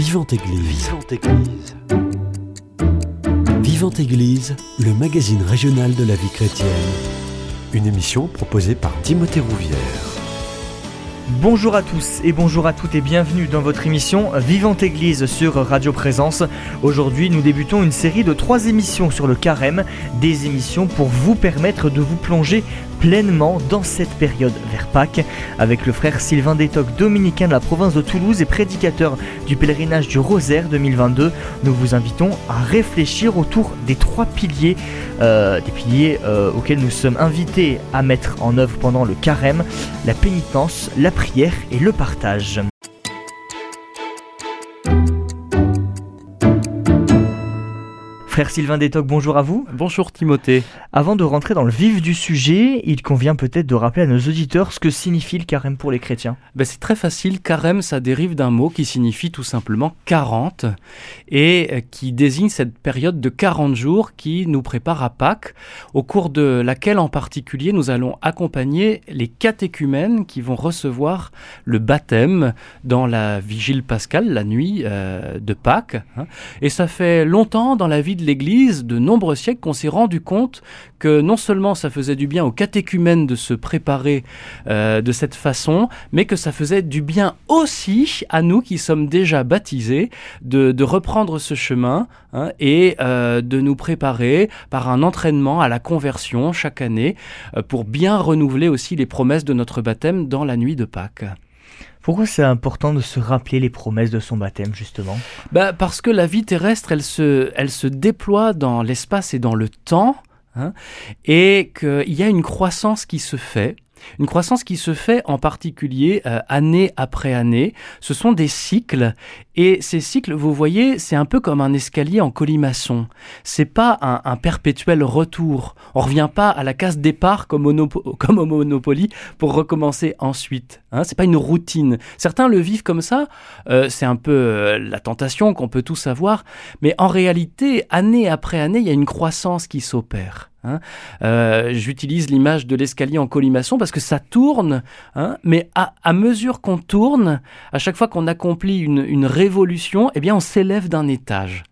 Vivante Église. Vivante Église. Vivante Église, le magazine régional de la vie chrétienne. Une émission proposée par Timothée Rouvière. Bonjour à tous et bonjour à toutes et bienvenue dans votre émission Vivante Église sur Radio Présence. Aujourd'hui, nous débutons une série de trois émissions sur le carême, des émissions pour vous permettre de vous plonger pleinement dans cette période vers Pâques avec le frère Sylvain Détoc, dominicain de la province de Toulouse et prédicateur du pèlerinage du Rosaire 2022. Nous vous invitons à réfléchir autour des trois piliers, euh, des piliers euh, auxquels nous sommes invités à mettre en œuvre pendant le carême, la pénitence, la prière et le partage. Frère Sylvain Détoc, bonjour à vous. Bonjour Timothée. Avant de rentrer dans le vif du sujet, il convient peut-être de rappeler à nos auditeurs ce que signifie le carême pour les chrétiens. Ben c'est très facile, carême ça dérive d'un mot qui signifie tout simplement 40 et euh, qui désigne cette période de 40 jours qui nous prépare à Pâques, au cours de laquelle en particulier nous allons accompagner les catéchumènes qui vont recevoir le baptême dans la vigile pascale, la nuit euh, de Pâques. Hein. Et ça fait longtemps dans la vie de l'Église, de nombreux siècles, qu'on s'est rendu compte que non seulement ça faisait du bien aux catéchumènes de se préparer euh, de cette façon, mais que ça faisait du bien aussi à nous qui sommes déjà baptisés de, reprendre ce chemin hein, et euh, de nous préparer par un entraînement à la conversion chaque année euh, pour bien renouveler aussi les promesses de notre baptême dans la nuit de Pâques. Pourquoi c'est important de se rappeler les promesses de son baptême, justement? Bah Parce que la vie terrestre, elle se, elle se déploie dans l'espace et dans le temps, hein, et qu'il y a une croissance qui se fait. Une croissance qui se fait en particulier euh, année après année. Ce sont des cycles et ces cycles, vous voyez, c'est un peu comme un escalier en colimaçon. C'est pas un, perpétuel retour. On revient pas à la case départ comme, au, comme au Monopoly pour recommencer ensuite. Hein, c'est pas une routine. Certains le vivent comme ça. Euh, c'est un peu euh, la tentation qu'on peut tous avoir. Mais en réalité, année après année, il y a une croissance qui s'opère. Hein. Euh, J'utilise l'image de l'escalier en colimaçon parce que ça tourne, hein, mais à, à mesure qu'on tourne, à chaque fois qu'on accomplit une, une révolution, eh bien on s'élève d'un étage.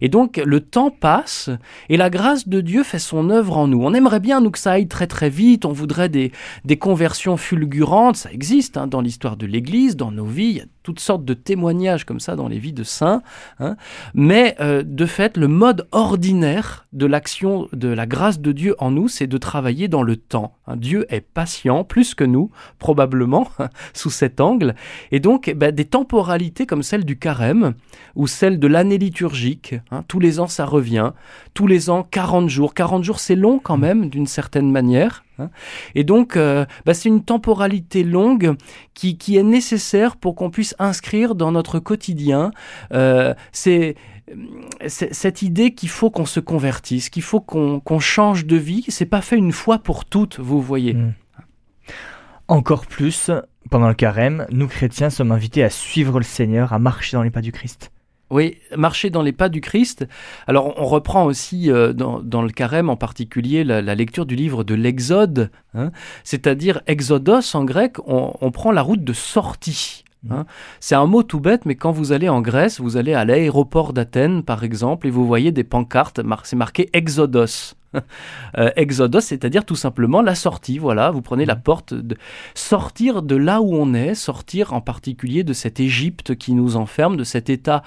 Et donc le temps passe et la grâce de Dieu fait son œuvre en nous. On aimerait bien nous que ça aille très très vite, on voudrait des, des conversions fulgurantes, ça existe hein, dans l'histoire de l'Église, dans nos vies, il y a toutes sortes de témoignages comme ça dans les vies de saints. Hein. Mais euh, de fait, le mode ordinaire de l'action de la grâce de Dieu en nous, c'est de travailler dans le temps. Hein. Dieu est patient, plus que nous, probablement, sous cet angle. Et donc, eh ben, des temporalités comme celle du carême ou celle de l'année liturgique, hein. tous les ans ça revient, tous les ans 40 jours. 40 jours, c'est long quand même, d'une certaine manière. Hein. Et donc, euh, bah, c'est une temporalité longue qui, qui est nécessaire pour qu'on puisse inscrire dans notre quotidien. Euh, c'est cette idée qu'il faut qu'on se convertisse, qu'il faut qu'on qu change de vie. C'est pas fait une fois pour toutes, vous voyez. Mmh. Encore plus, pendant le carême, nous chrétiens sommes invités à suivre le Seigneur, à marcher dans les pas du Christ. Oui, marcher dans les pas du Christ. Alors on reprend aussi euh, dans, le carême en particulier la, lecture du livre de l'Exode, hein, c'est-à-dire Exodos en grec, on, on, prend la route de sortie. Hein. C'est un mot tout bête, mais quand vous allez en Grèce, vous allez à l'aéroport d'Athènes par exemple, et vous voyez des pancartes, c'est marqué Exodos. Euh, exodos, c'est-à-dire tout simplement la sortie. Voilà, vous prenez la porte, de... sortir de là où on est, sortir en particulier de cette Égypte qui nous enferme, de cet état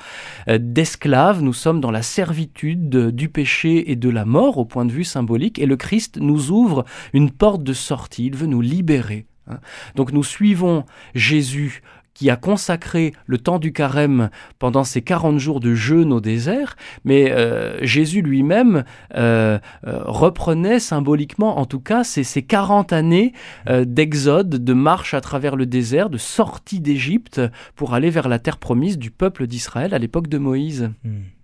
euh, d'esclave. Nous sommes dans la servitude du péché et de la mort au point de vue symbolique, et le Christ nous ouvre une porte de sortie. Il veut nous libérer. Hein. Donc nous suivons Jésus qui a consacré le temps du carême pendant ces 40 jours de jeûne au désert, mais euh, Jésus lui-même euh, euh, reprenait symboliquement, en tout cas, ces, ces 40 années euh, d'exode, de marche à travers le désert, de sortie d'Égypte pour aller vers la terre promise du peuple d'Israël à l'époque de Moïse. Hmm.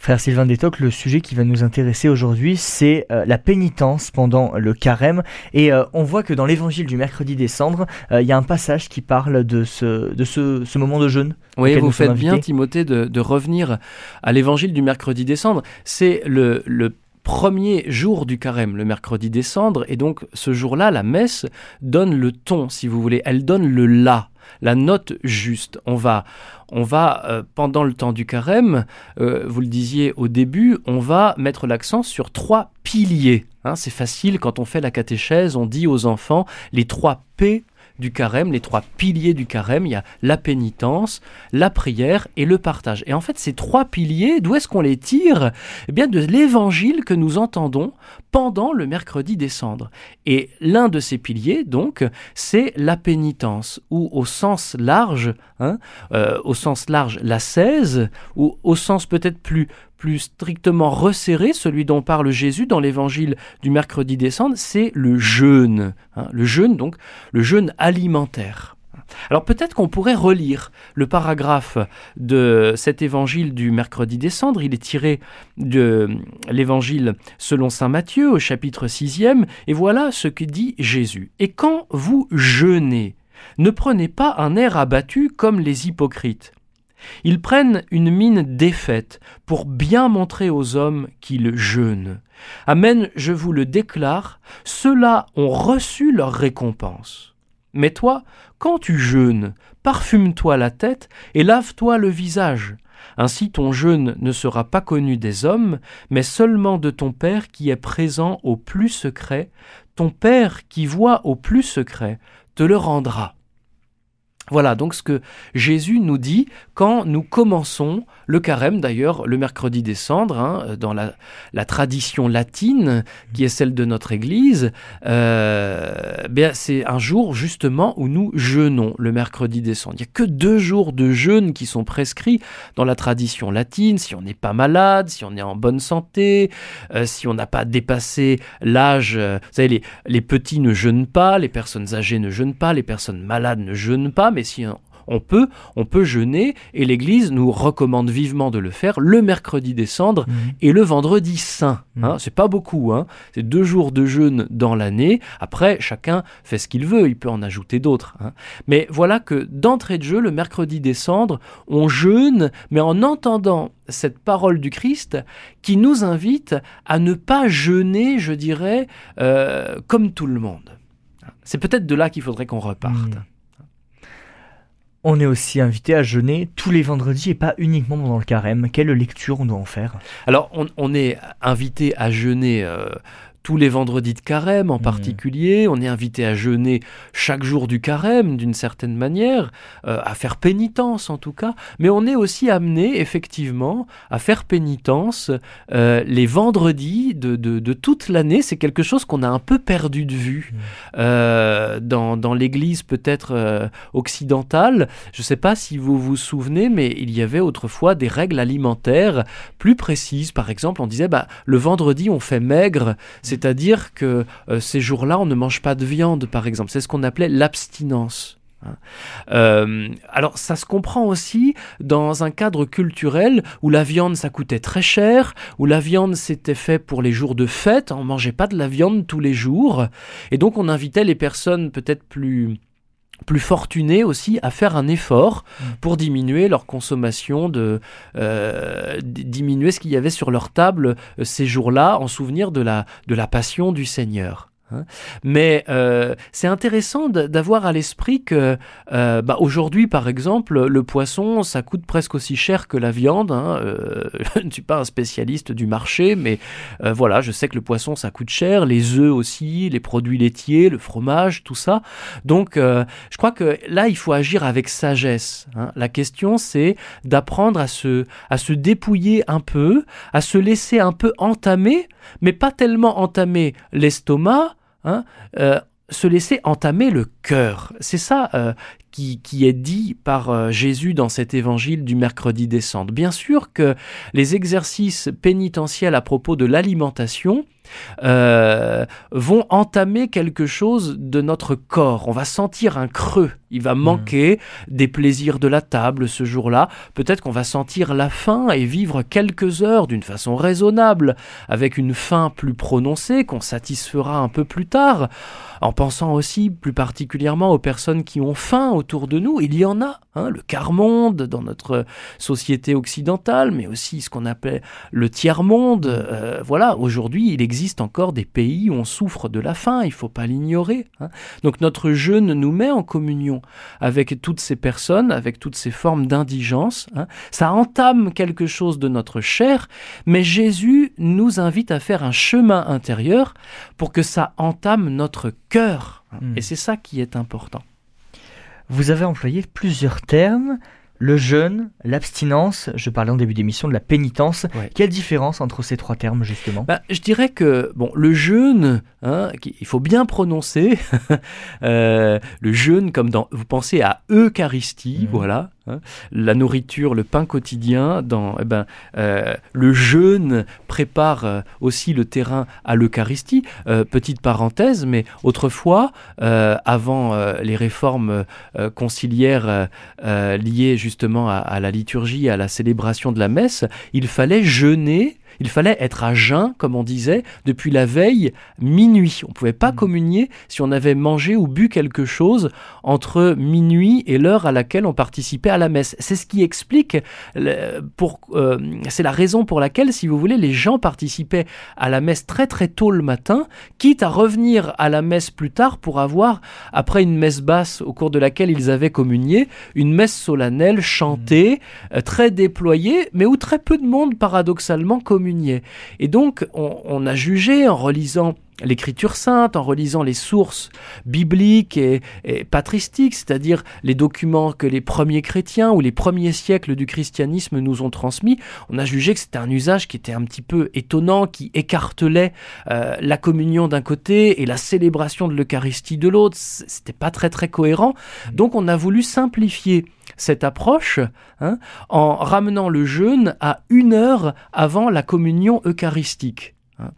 Frère Sylvain Détoc, le sujet qui va nous intéresser aujourd'hui, c'est euh, la pénitence pendant le carême. Et euh, on voit que dans l'évangile du mercredi décembre, euh, il y a un passage qui parle de ce, de ce, ce moment de jeûne. Oui, vous faites bien, Timothée, de, de revenir à l'évangile du mercredi décembre. C'est le, le premier jour du carême, le mercredi des cendres, et donc ce jour-là, la messe donne le ton, si vous voulez, elle donne le la, la note juste. On va, on va euh, pendant le temps du carême, euh, vous le disiez au début, on va mettre l'accent sur trois piliers. Hein. c'est facile quand on fait la catéchèse, on dit aux enfants les trois P du carême, les trois piliers du carême, il y a la pénitence, la prière et le partage. Et en fait, ces trois piliers, d'où est-ce qu'on les tire? Eh bien, de l'évangile que nous entendons pendant le mercredi des cendres. Et l'un de ces piliers, donc, c'est la pénitence, ou au sens large, hein, euh, au sens large, la 16, ou au sens peut-être plus plus strictement resserré, celui dont parle Jésus dans l'évangile du mercredi des cendres, c'est le jeûne. Hein. le jeûne, donc, le jeûne alimentaire. Alors peut-être qu'on pourrait relire le paragraphe de cet évangile du mercredi des cendres. Il est tiré de l'évangile selon Saint Matthieu au chapitre 6e. Et voilà ce que dit Jésus. Et quand vous jeûnez, ne prenez pas un air abattu comme les hypocrites. Ils prennent une mine défaite pour bien montrer aux hommes qu'ils jeûnent. Amen, je vous le déclare, ceux-là ont reçu leur récompense. Mais toi, quand tu jeûnes, parfume-toi la tête et lave-toi le visage. Ainsi ton jeûne ne sera pas connu des hommes, mais seulement de ton Père qui est présent au plus secret. Ton Père qui voit au plus secret te le rendra. Voilà donc ce que Jésus nous dit quand nous commençons le carême, d'ailleurs le mercredi des cendres, hein, dans la, tradition latine qui est celle de notre Église, euh, c'est un jour justement où nous jeûnons le mercredi des cendres. Il n'y a que deux jours de jeûne qui sont prescrits dans la tradition latine, si on n'est pas malade, si on est en bonne santé, euh, si on n'a pas dépassé l'âge, euh, vous savez, les, petits ne jeûnent pas, les personnes âgées ne jeûnent pas, les personnes malades ne jeûnent pas, si on peut, on peut jeûner et l'Église nous recommande vivement de le faire le mercredi des cendres mmh. et le vendredi saint. Mmh. Hein. c'est pas beaucoup, hein. c'est deux jours de jeûne dans l'année. Après, chacun fait ce qu'il veut, il peut en ajouter d'autres. Hein. Mais voilà que d'entrée de jeu, le mercredi des cendres, on jeûne, mais en entendant cette parole du Christ qui nous invite à ne pas jeûner, je dirais, euh, comme tout le monde. C'est peut-être de là qu'il faudrait qu'on reparte. Mmh. On est aussi invité à jeûner tous les vendredis et pas uniquement pendant le carême. Quelle lecture on doit en faire? Alors, on, est invité à jeûner euh, tous les vendredis de carême en mmh. particulier. On est invité à jeûner chaque jour du carême d'une certaine manière, euh, à faire pénitence en tout cas. Mais on est aussi amené effectivement à faire pénitence euh, les vendredis de, de, toute l'année. C'est quelque chose qu'on a un peu perdu de vue mmh. euh, dans, dans l'église peut-être occidentale. Je ne sais pas si vous vous souvenez, mais il y avait autrefois des règles alimentaires plus précises. Par exemple, on disait bah, le vendredi on fait maigre. C'est c'est-à-dire que euh, ces jours-là, on ne mange pas de viande, par exemple. C'est ce qu'on appelait l'abstinence. Hein. Euh, alors ça se comprend aussi dans un cadre culturel où la viande ça coûtait très cher, où la viande c'était fait pour les jours de fête, on mangeait pas de la viande tous les jours, et donc on invitait les personnes peut-être plus plus fortunés aussi à faire un effort mm. pour diminuer leur consommation, de euh, diminuer ce qu'il y avait sur leur table euh, ces jours-là en souvenir de la, de la passion du Seigneur. Hein. Mais euh, c'est intéressant d'avoir à l'esprit que euh, bah, aujourd'hui, par exemple, le poisson, ça coûte presque aussi cher que la viande. Hein. Euh, je ne suis pas un spécialiste du marché, mais voilà, je sais que le poisson, ça coûte cher, les œufs aussi, les produits laitiers, le fromage, tout ça. Donc, je crois que là, il faut agir avec sagesse. Hein. La question, c'est d'apprendre à se, à se dépouiller un peu, à se laisser un peu entamer, mais pas tellement entamer l'estomac, Hein, euh, se laisser entamer le cœur. C'est ça euh, qui, est dit par euh, Jésus dans cet évangile du mercredi descendre. Bien sûr que les exercices pénitentiels à propos de l'alimentation vont entamer quelque chose de notre corps. On va sentir un creux. Il va mmh. manquer des plaisirs de la table ce jour-là. Peut-être qu'on va sentir la faim et vivre quelques heures d'une façon raisonnable, avec une faim plus prononcée qu'on satisfera un peu plus tard, en pensant aussi plus particulièrement aux personnes qui ont faim autour de nous. Il y en a, hein, le quart-monde dans notre société occidentale, mais aussi ce qu'on appelle le tiers-monde. Euh, voilà, aujourd'hui, il existe encore des pays où on souffre de la faim, il ne faut pas l'ignorer. Hein. Donc notre jeûne nous met en communion avec toutes ces personnes, avec toutes ces formes d'indigence. Hein. Ça entame quelque chose de notre chair, mais Jésus nous invite à faire un chemin intérieur pour que ça entame notre cœur. Hmm. Et c'est ça qui est important. Vous avez employé plusieurs termes. Le jeûne, l'abstinence, je parlais en début d'émission de la pénitence. Ouais. Quelle différence entre ces trois termes justement? Bah, je dirais que bon, le jeûne, hein, il faut bien prononcer euh, le jeûne comme dans. Vous pensez à Eucharistie, Mhm. voilà, hein, la nourriture, le pain quotidien. Dans, eh ben, euh, le jeûne prépare euh, aussi le terrain à l'Eucharistie. Euh, petite parenthèse, mais autrefois, avant les réformes conciliaires liées justement à, à la liturgie, à la célébration de la messe, il fallait jeûner. Il fallait être à jeun, comme on disait, depuis la veille minuit. On ne pouvait pas Mhm. communier si on avait mangé ou bu quelque chose entre minuit et l'heure à laquelle on participait à la messe. C'est ce qui explique, pour, euh, c'est la raison pour laquelle, si vous voulez, les gens participaient à la messe très très tôt le matin, quitte à revenir à la messe plus tard pour avoir, après une messe basse au cours de laquelle ils avaient communié, une messe solennelle chantée, euh, très déployée, mais où très peu de monde paradoxalement communiait. Et donc, on, a jugé en relisant l'écriture sainte, en relisant les sources bibliques et, patristiques, c'est-à-dire les documents que les premiers chrétiens ou les premiers siècles du christianisme nous ont transmis, on a jugé que c'était un usage qui était un petit peu étonnant, qui écartelait euh, la communion d'un côté et la célébration de l'Eucharistie de l'autre. C'était pas très très cohérent. Donc on a voulu simplifier cette approche hein, en ramenant le jeûne à une heure avant la communion eucharistique. hein.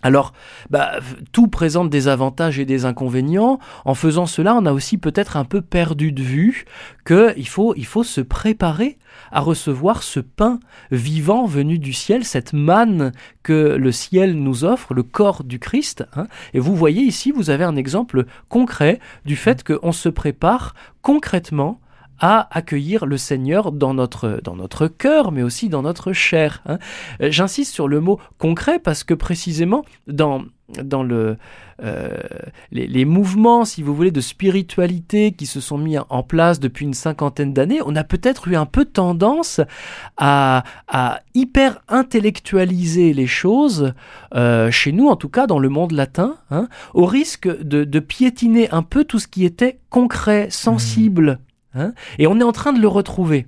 Alors, bah, tout présente des avantages et des inconvénients. En faisant cela, on a aussi peut-être un peu perdu de vue qu'il faut, il faut se préparer à recevoir ce pain vivant venu du ciel, cette manne que le ciel nous offre, le corps du Christ. hein. Et vous voyez ici, vous avez un exemple concret du fait qu'on se prépare concrètement à accueillir le Seigneur dans notre, dans notre cœur, mais aussi dans notre chair. hein. Euh, J'insiste sur le mot concret parce que précisément dans, dans le, euh, les, les mouvements, si vous voulez, de spiritualité qui se sont mis en place depuis une cinquantaine d'années, on a peut-être eu un peu tendance à, à hyper intellectualiser les choses, euh, chez nous en tout cas, dans le monde latin, hein, au risque de, de piétiner un peu tout ce qui était concret, sensible. Hein. et on est en train de le retrouver.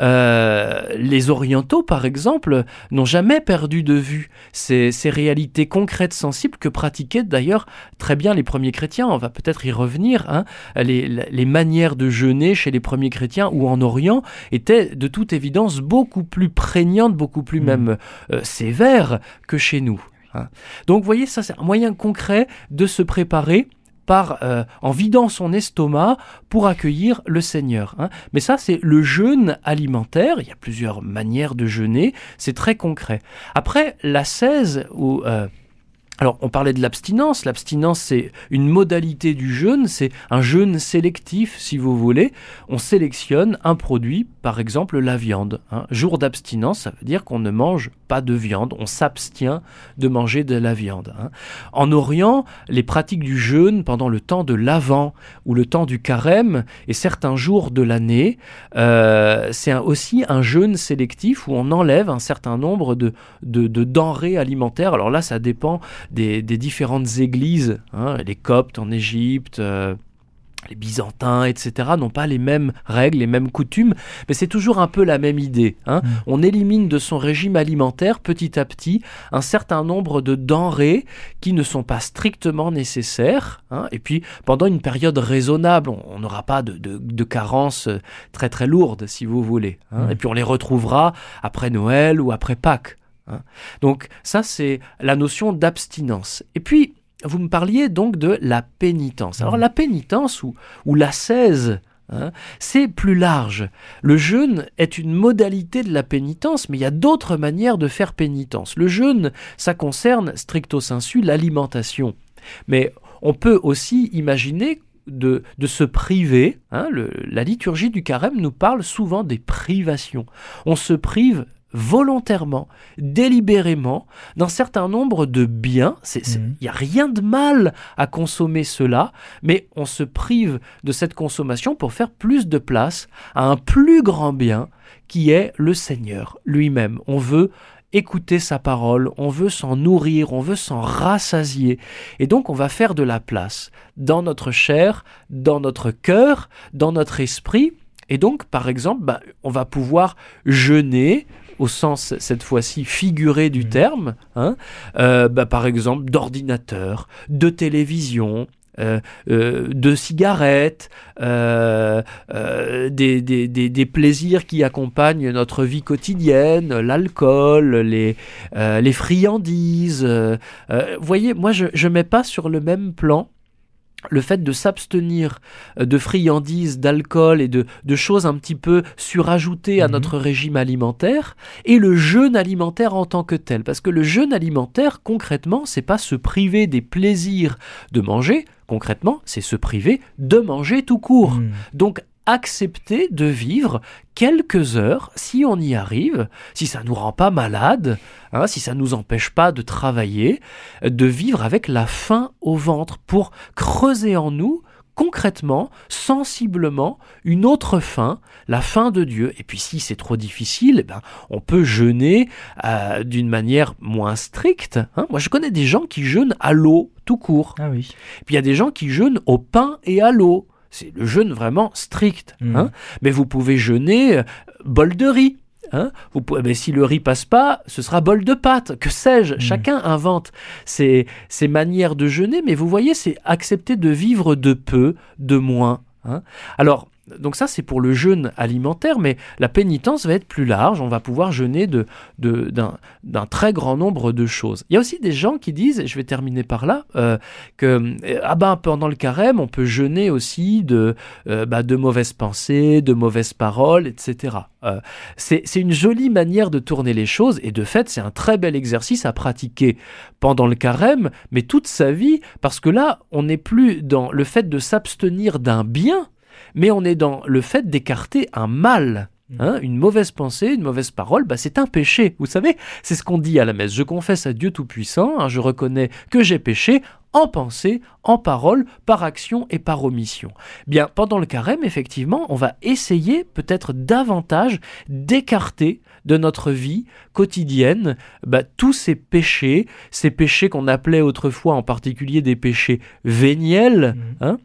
Euh, les orientaux, par exemple, n'ont jamais perdu de vue ces, ces réalités concrètes, sensibles, que pratiquaient d'ailleurs très bien les premiers chrétiens. On va peut-être y revenir. hein. Les, les manières de jeûner chez les premiers chrétiens ou en Orient étaient de toute évidence beaucoup plus prégnantes, beaucoup plus Mm. même euh, sévères que chez nous. hein. Donc, vous voyez, ça, c'est un moyen concret de se préparer par, euh, en vidant son estomac pour accueillir le Seigneur. hein. Mais ça, c'est le jeûne alimentaire. Il y a plusieurs manières de jeûner. C'est très concret. Après, la 16, ou alors, on parlait de l'abstinence. L'abstinence, c'est une modalité du jeûne. C'est un jeûne sélectif, si vous voulez. On sélectionne un produit, par exemple la viande. hein. Jour d'abstinence, ça veut dire qu'on ne mange pas de viande. On s'abstient de manger de la viande. hein. En Orient, les pratiques du jeûne pendant le temps de l'Avent ou le temps du carême et certains jours de l'année, euh, c'est aussi un jeûne sélectif où on enlève un certain nombre de denrées alimentaires. Alors là, ça dépend des, des différentes églises. hein. Les Coptes en Égypte. euh, les Byzantins, etc., n'ont pas les mêmes règles, les mêmes coutumes, mais c'est toujours un peu la même idée. hein. Mm. On élimine de son régime alimentaire petit à petit un certain nombre de denrées qui ne sont pas strictement nécessaires. hein. Et puis, pendant une période raisonnable, on- n'aura pas de, de, de carences euh, très très lourdes, si vous voulez. hein. Mm. Et puis, on les retrouvera après Noël ou après Pâques. Hein. Donc, ça, c'est la notion d'abstinence. Et puis, vous me parliez donc de la pénitence. Alors, Mhm. la pénitence ou, ou l'ascèse, hein, c'est plus large. Le jeûne est une modalité de la pénitence, mais il y a d'autres manières de faire pénitence. Le jeûne, ça concerne stricto sensu l'alimentation. Mais on peut aussi imaginer de, de se priver. hein, le- la liturgie du carême nous parle souvent des privations. On se prive volontairement, délibérément, d'un certain nombre de biens. Il Mhm. n'y a rien de mal à consommer cela, mais on se prive de cette consommation pour faire plus de place à un plus grand bien qui est le Seigneur lui-même. On veut écouter sa parole, on veut s'en nourrir, on veut s'en rassasier. Et donc on va faire de la place dans notre chair, dans notre cœur, dans notre esprit. Et donc, par exemple, bah, on va pouvoir jeûner au sens cette fois-ci figuré du Mhm. terme, hein, euh, bah, par exemple d'ordinateur, de télévision, euh, euh, de cigarettes, euh, des, des- des- des plaisirs qui accompagnent notre vie quotidienne, l'alcool, les, les friandises. vous voyez, moi je ne mets pas sur le même plan le fait de s'abstenir euh, de friandises, d'alcool et de, de choses un petit peu surajoutées à Mhm. notre régime alimentaire et le jeûne alimentaire en tant que tel. Parce que le jeûne alimentaire, concrètement, c'est pas se priver des plaisirs de manger, concrètement, c'est se priver de manger tout court. Mm. Donc accepter de vivre quelques heures, si on y arrive, si ça nous rend pas malade, hein, si ça nous empêche pas de travailler, de vivre avec la faim au ventre pour creuser en nous concrètement, sensiblement, une autre faim, la faim de Dieu. Et puis si c'est trop difficile, eh ben, on peut jeûner euh, d'une manière moins stricte. hein. Moi je connais des gens qui jeûnent à l'eau tout court. Ah oui. Puis il y a des gens qui jeûnent au pain et à l'eau. C'est le jeûne vraiment strict. Mhm. hein. Mais vous pouvez jeûner euh, bol de riz. hein. Vous pouvez, mais si le riz passe pas, ce sera bol de pâte. Que sais-je? Mhm. Chacun invente ses, ses manières de jeûner. Mais vous voyez, c'est accepter de vivre de peu, de moins. hein. Alors, donc ça, c'est pour le jeûne alimentaire, mais la pénitence va être plus large. On va pouvoir jeûner de, de- d'un, d'un très grand nombre de choses. Il y a aussi des gens qui disent, et je vais terminer par là, euh, que euh, ah ben, pendant le carême, on peut jeûner aussi de, euh, bah, de mauvaises pensées, de mauvaises paroles, etc. C'est une jolie manière de tourner les choses, et de fait, c'est un très bel exercice à pratiquer pendant le carême, mais toute sa vie, parce que là, on n'est plus dans le fait de s'abstenir d'un bien, mais on est dans le fait d'écarter un mal. Hein, une mauvaise pensée, une mauvaise parole, bah, c'est un péché. Vous savez, c'est ce qu'on dit à la messe. Je confesse à Dieu Tout-Puissant, hein, je reconnais que j'ai péché en pensée, en parole, par action et par omission. Bien, pendant le carême, effectivement, on va essayer peut-être davantage d'écarter de notre vie quotidienne bah, tous ces péchés, ces péchés qu'on appelait autrefois en particulier des péchés véniels, Mhm.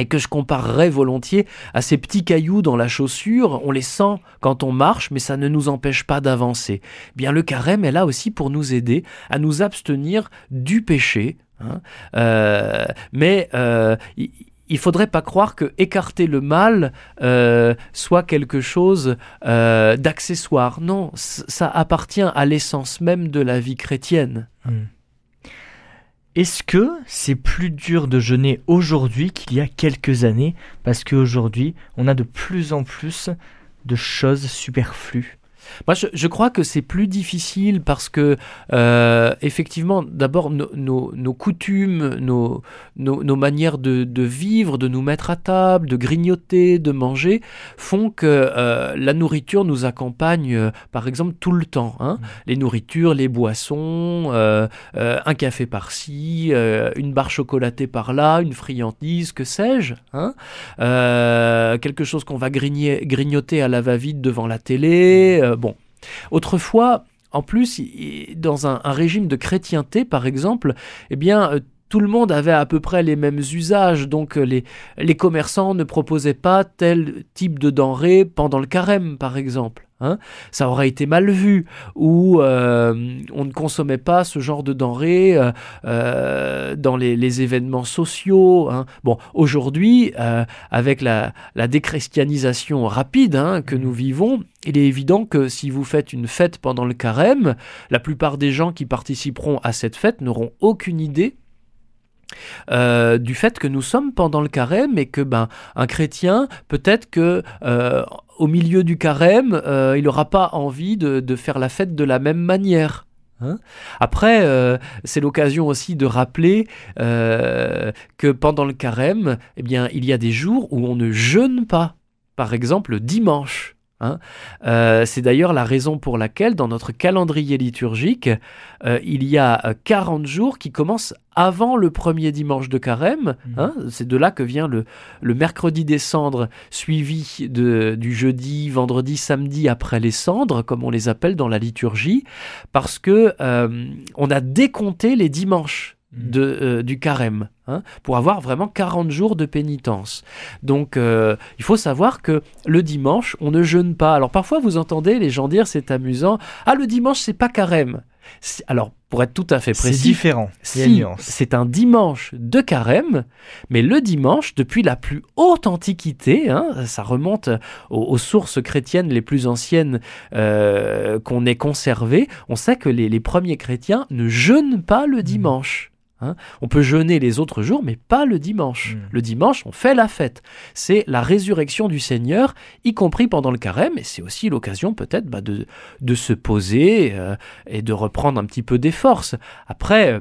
Et que je comparerais volontiers à ces petits cailloux dans la chaussure. On les sent quand on marche, mais ça ne nous empêche pas d'avancer. Bien, le carême est là aussi pour nous aider à nous abstenir du péché. hein. Euh, mais euh, il faudrait pas croire que écarter le mal euh, soit quelque chose euh, d'accessoire. Non, ça appartient à l'essence même de la vie chrétienne. Hmm. Est-ce que c'est plus dur de jeûner aujourd'hui qu'il y a quelques années? Parce qu'aujourd'hui, on a de plus en plus de choses superflues. Moi, je, je crois que c'est plus difficile parce que, euh, effectivement, d'abord, nos- nos- nos coutumes, nos, nos, nos manières de, de vivre, de nous mettre à table, de grignoter, de manger, font que euh, la nourriture nous accompagne, euh, par exemple, tout le temps. hein. Mm. Les nourritures, les boissons, un café par-ci, une barre chocolatée par-là, une friandise, que sais-je. hein. Quelque chose qu'on va grigner- grignoter à la va-vite devant la télé. euh, bon. Autrefois, en plus, dans un, régime de chrétienté, par exemple, eh bien, euh, tout le monde avait à peu près les mêmes usages, donc euh, les, commerçants ne proposaient pas tel type de denrée pendant le carême, par exemple. Hein. Ça aurait été mal vu, ou euh, on ne consommait pas ce genre de denrées euh, euh, dans les, les événements sociaux. hein. Bon, aujourd'hui, euh, avec la, la déchristianisation rapide hein, que nous vivons, il est évident que si vous faites une fête pendant le carême, la plupart des gens qui participeront à cette fête n'auront aucune idée euh, du fait que nous sommes pendant le carême et que ben un chrétien peut-être que euh, au milieu du carême euh, il n'aura pas envie de, faire la fête de la même manière Hein. Après, euh, c'est l'occasion aussi de rappeler euh, que pendant le carême, eh il y a des jours où on ne jeûne pas. Par exemple, le dimanche. Hein. Euh, c'est d'ailleurs la raison pour laquelle dans notre calendrier liturgique, euh, il y a 40 euh, jours qui commencent avant le premier dimanche de carême. Mmh. Hein. c'est de là que vient le, mercredi des cendres, suivi du jeudi, vendredi, samedi après les cendres, comme on les appelle dans la liturgie, parce que on a décompté les dimanches. Mm. de, euh, du carême, hein, pour avoir vraiment 40 jours de pénitence. Donc euh, il faut savoir que le dimanche, on ne jeûne pas. Alors parfois vous entendez les gens dire c'est amusant, ah le dimanche c'est pas carême. Alors pour être tout à fait précis, c'est différent. Si c'est un dimanche de carême, mais le dimanche, depuis la plus haute antiquité, hein, ça remonte aux, sources chrétiennes les plus anciennes euh, qu'on ait conservées, on sait que les, les premiers chrétiens ne jeûnent pas le mm. dimanche. Hein. on peut jeûner les autres jours, mais pas le dimanche. Hmm. Le dimanche, on fait la fête. C'est la résurrection du Seigneur, y compris pendant le carême, et c'est aussi l'occasion peut-être bah, de, se poser euh, et de reprendre un petit peu des forces. Après, euh,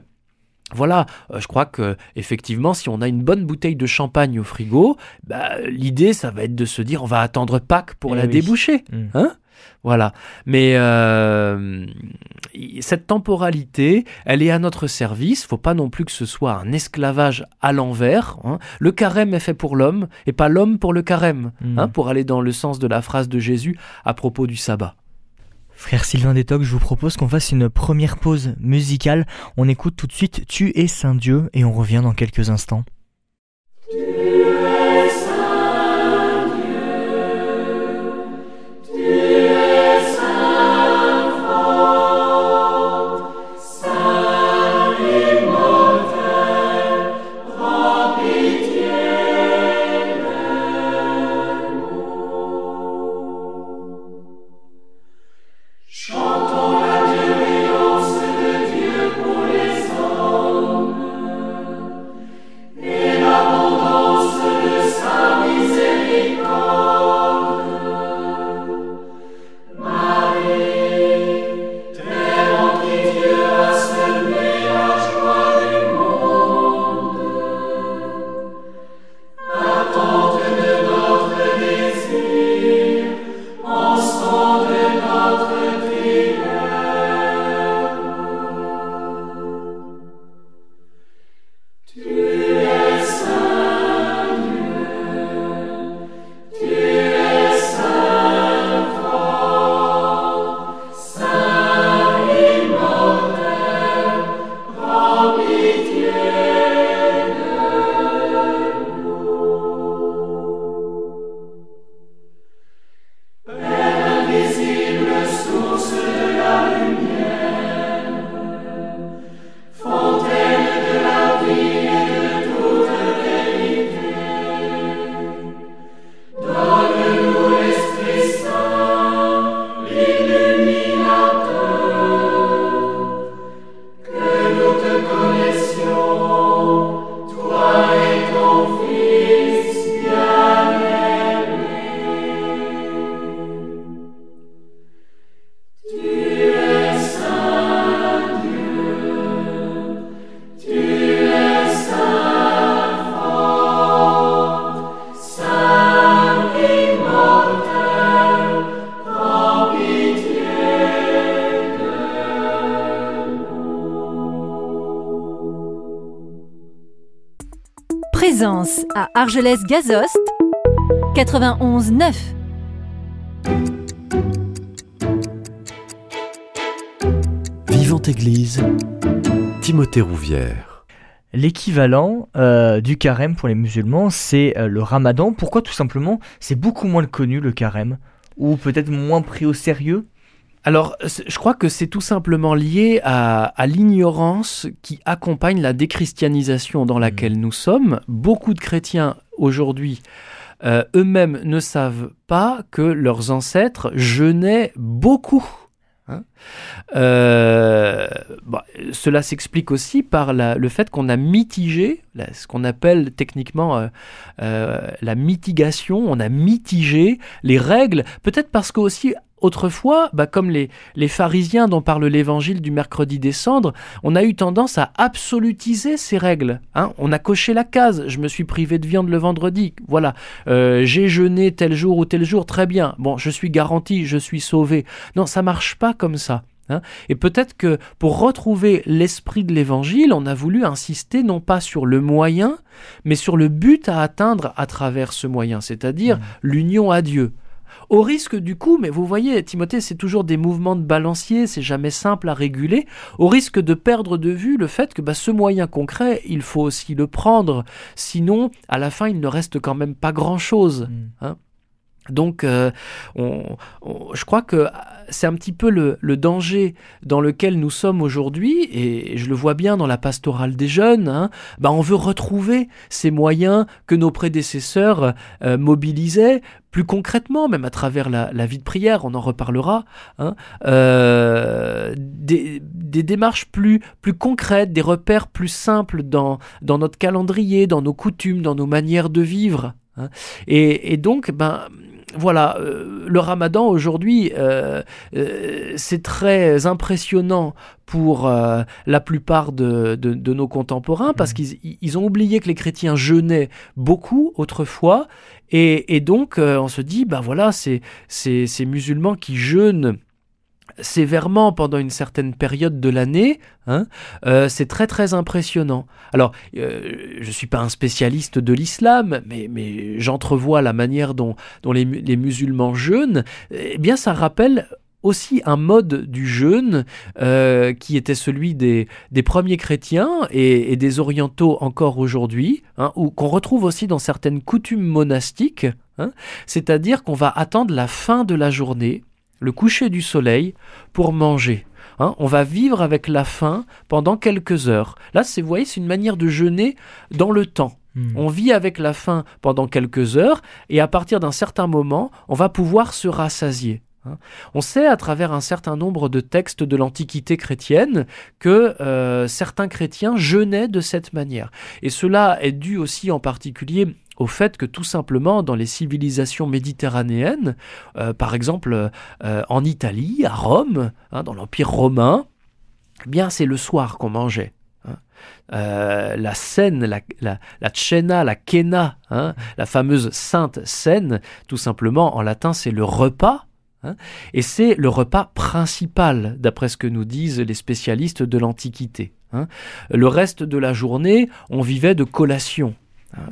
voilà, euh, je crois que effectivement, si on a une bonne bouteille de champagne au frigo, bah, l'idée, ça va être de se dire, on va attendre Pâques pour eh la déboucher. Hmm. Hein voilà. Mais euh, cette temporalité, elle est à notre service. Faut pas non plus que ce soit un esclavage à l'envers. Hein. Le carême est fait pour l'homme et pas l'homme pour le carême, hein, hmm. pour aller dans le sens de la phrase de Jésus à propos du sabbat. Frère Sylvain Détoc, je vous propose qu'on fasse une première pause musicale. On écoute tout de suite Tu es Saint Dieu et on revient dans quelques instants. À Argelès-Gazost 91 9. Vivante Église, Timothée Rouvière. L'équivalent euh, du carême pour les musulmans, c'est euh, le ramadan. Pourquoi tout simplement c'est beaucoup moins connu le carême? Ou peut-être moins pris au sérieux? Alors, je crois que c'est tout simplement lié à, l'ignorance qui accompagne la déchristianisation dans laquelle mmh. nous sommes. Beaucoup de chrétiens aujourd'hui euh, eux-mêmes ne savent pas que leurs ancêtres jeûnaient beaucoup. Hein? Euh, bah, cela s'explique aussi par le fait qu'on a mitigé ce qu'on appelle techniquement euh, euh, la mitigation, on a mitigé les règles, peut-être parce qu'aussi autrefois, bah, comme les, les pharisiens dont parle l'évangile du mercredi des cendres, on a eu tendance à absolutiser ces règles. hein. On a coché la case, je me suis privé de viande le vendredi, voilà, Euh, j'ai jeûné tel jour ou tel jour, très bien, bon, je suis garanti, je suis sauvé. Non, ça marche pas comme ça. hein. Et peut-être que pour retrouver l'esprit de l'évangile, on a voulu insister non pas sur le moyen, mais sur le but à atteindre à travers ce moyen, c'est-à-dire l'union à Dieu. Au risque du coup, mais vous voyez, Timothée, c'est toujours des mouvements de balancier, c'est jamais simple à réguler, au risque de perdre de vue le fait que bah, ce moyen concret, il faut aussi le prendre, sinon, à la fin, il ne reste quand même pas grand-chose. Mm. Donc, euh, je crois que c'est un petit peu le, danger dans lequel nous sommes aujourd'hui, et je le vois bien dans la pastorale des jeunes. hein, bah, on veut retrouver ces moyens que nos prédécesseurs euh, mobilisaient plus concrètement, même à travers la, vie de prière, on en reparlera. hein, euh, des, démarches plus, plus concrètes, des repères plus simples dans, dans notre calendrier, dans nos coutumes, dans nos manières de vivre. hein. Et, et donc, ben, voilà, euh, le ramadan aujourd'hui, euh, euh, c'est très impressionnant pour euh, la plupart de, de- de nos contemporains parce qu'ils ils ont oublié que les chrétiens jeûnaient beaucoup autrefois. Et, et donc, euh, on se dit, ben voilà, c'est c'est- ces musulmans qui jeûnent sévèrement pendant une certaine période de l'année, hein, euh, c'est très très impressionnant. Alors, euh, je ne suis pas un spécialiste de l'islam, mais, mais j'entrevois la manière dont, dont les, mu- les musulmans jeûnent. Eh bien, ça rappelle aussi un mode du jeûne euh, qui était celui des, des premiers chrétiens et, et des orientaux encore aujourd'hui, hein, ou qu'on retrouve aussi dans certaines coutumes monastiques, hein, c'est-à-dire qu'on va attendre la fin de la journée, le coucher du soleil, pour manger. Hein, on va vivre avec la faim pendant quelques heures. Là, c'est, vous voyez, c'est une manière de jeûner dans le temps. Mm. On vit avec la faim pendant quelques heures et à partir d'un certain moment, on va pouvoir se rassasier. hein. On sait à travers un certain nombre de textes de l'Antiquité chrétienne que euh, certains chrétiens jeûnaient de cette manière. Et cela est dû aussi en particulier au fait que tout simplement dans les civilisations méditerranéennes, euh, par exemple euh, en Italie, à Rome, hein, dans l'Empire romain, eh bien c'est le soir qu'on mangeait. hein. Euh, la scène, la, la, la cena, la quena, hein, la fameuse sainte scène, tout simplement en latin c'est le repas, et c'est le repas principal, d'après ce que nous disent les spécialistes de l'Antiquité. Le reste de la journée, on vivait de collation.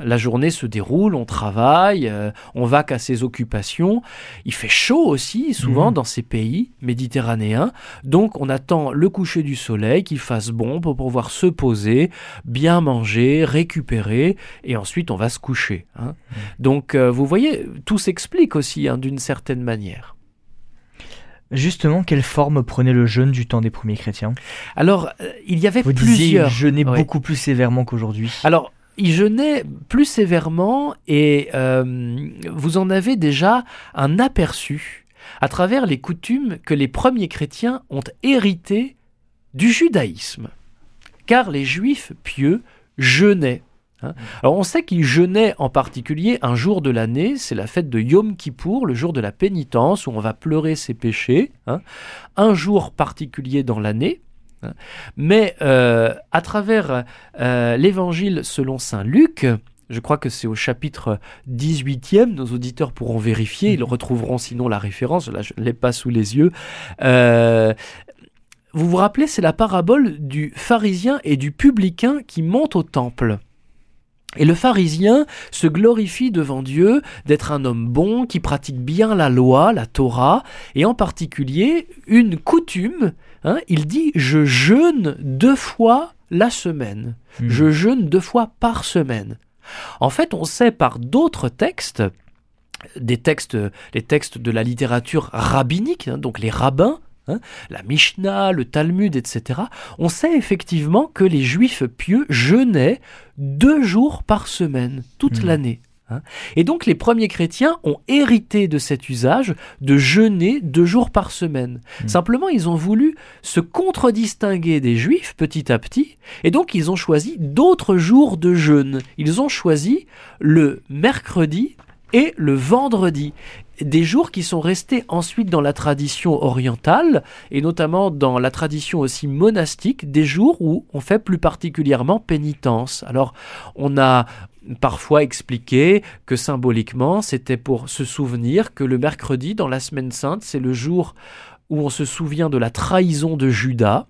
La journée se déroule, on travaille, euh, on va qu'à ses occupations. Il fait chaud aussi, souvent, Mhm. dans ces pays méditerranéens. Donc, on attend le coucher du soleil, qu'il fasse bon pour pouvoir se poser, bien manger, récupérer, et ensuite on va se coucher. hein. Donc, euh, vous voyez, tout s'explique aussi hein, d'une certaine manière. Justement, quelle forme prenait le jeûne du temps des premiers chrétiens? Alors, euh, il y avait Vous disiez plusieurs. ils jeûnaient Ouais. beaucoup plus sévèrement qu'aujourd'hui. Alors, il jeûnait plus sévèrement et euh, vous en avez déjà un aperçu à travers les coutumes que les premiers chrétiens ont héritées du judaïsme. Car les juifs pieux jeûnaient. hein. Alors on sait qu'ils jeûnaient en particulier un jour de l'année, c'est la fête de Yom Kippour, le jour de la pénitence où on va pleurer ses péchés. hein. Un jour particulier dans l'année. Mais euh, à travers euh, l'évangile selon saint Luc, je crois que c'est au chapitre 18e, nos auditeurs pourront vérifier, ils retrouveront sinon la référence, là je ne l'ai pas sous les yeux. Euh, vous vous rappelez, c'est la parabole du pharisien et du publicain qui montent au temple. Et le pharisien se glorifie devant Dieu d'être un homme bon, qui pratique bien la loi, la Torah, et en particulier une coutume. Hein, il dit Je jeûne deux fois la semaine. Mm. Je jeûne deux fois par semaine. En fait, on sait par d'autres textes, des textes, les textes de la littérature rabbinique, hein, donc les rabbins, hein, la Mishnah, le Talmud, etc., on sait effectivement que les juifs pieux jeûnaient deux jours par semaine, toute Mhm. l'année. Hein. Et donc les premiers chrétiens ont hérité de cet usage de jeûner deux jours par semaine. Mhm. Simplement, ils ont voulu se contre-distinguer des juifs petit à petit, et donc ils ont choisi d'autres jours de jeûne. Ils ont choisi le mercredi et le vendredi des jours qui sont restés ensuite dans la tradition orientale et notamment dans la tradition aussi monastique, des jours où on fait plus particulièrement pénitence. Alors on a parfois expliqué que symboliquement c'était pour se souvenir que le mercredi dans la semaine sainte c'est le jour où on se souvient de la trahison de Judas.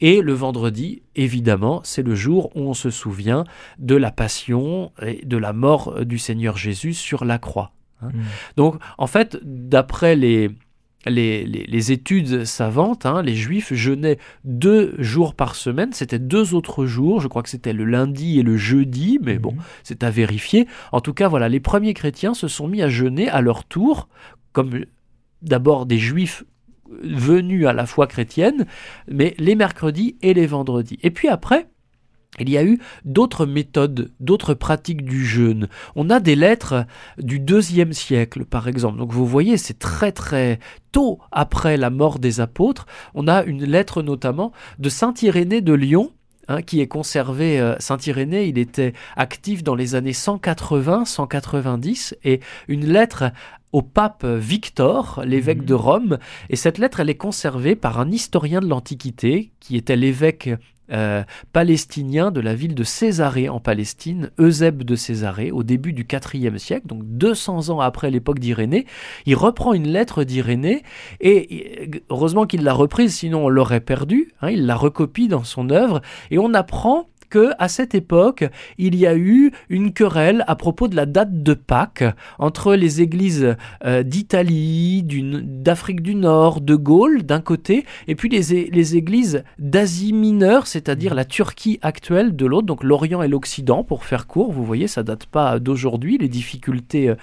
Et le vendredi, évidemment, c'est le jour où on se souvient de la passion et de la mort du Seigneur Jésus sur la croix. Hein. Mm. Donc, en fait, d'après les, les, les- les études savantes, hein, les Juifs jeûnaient deux jours par semaine. C'était deux autres jours. Je crois que c'était le lundi et le jeudi, mais bon, Mhm. c'est à vérifier. En tout cas, voilà, les premiers chrétiens se sont mis à jeûner à leur tour, comme d'abord des Juifs venus à la foi chrétienne, mais les mercredis et les vendredis. Et puis après, il y a eu d'autres méthodes, d'autres pratiques du jeûne. On a des lettres du deuxième siècle, par exemple. Donc vous voyez, c'est très très tôt après la mort des apôtres. On a une lettre notamment de Saint Irénée de Lyon. hein, qui est conservé, euh, Saint Irénée, il était actif dans les années 180-190, et une lettre au pape Victor, l'évêque Mhm. de Rome, et cette lettre, elle est conservée par un historien de l'Antiquité, qui était l'évêque euh, palestinien de la ville de Césarée en Palestine, Eusèbe de Césarée, au début du IVe siècle, donc 200 ans après l'époque d'Irénée. Il reprend une lettre d'Irénée et et, heureusement qu'il l'a reprise, sinon on l'aurait perdue. hein, il la recopie dans son œuvre et on apprend que à cette époque, il y a eu une querelle à propos de la date de Pâques entre les églises euh, d'Italie, d'Afrique du Nord, de Gaule d'un côté, et puis les, les églises d'Asie mineure, c'est-à-dire la Turquie actuelle de l'autre, donc l'Orient et l'Occident, pour faire court. Vous voyez, ça date pas d'aujourd'hui, les difficultés euh,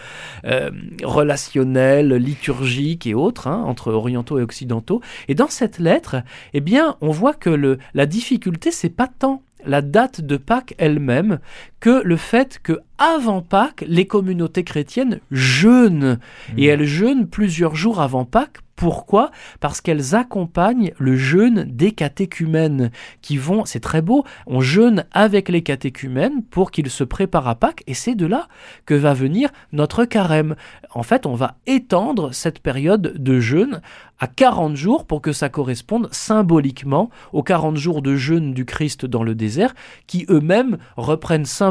euh, relationnelles, liturgiques et autres hein, entre orientaux et occidentaux. Et dans cette lettre, eh bien, on voit que la difficulté, c'est pas tant la date de Pâques elle-même que le fait que avant Pâques, les communautés chrétiennes jeûnent et elles jeûnent plusieurs jours avant Pâques. Pourquoi? Parce qu'elles accompagnent le jeûne des catéchumènes qui vont, c'est très beau, on jeûne avec les catéchumènes pour qu'ils se préparent à Pâques et c'est de là que va venir notre carême. En fait, on va étendre cette période de jeûne à 40 jours pour que ça corresponde symboliquement aux 40 jours de jeûne du Christ dans le désert qui eux-mêmes reprennent symboliquement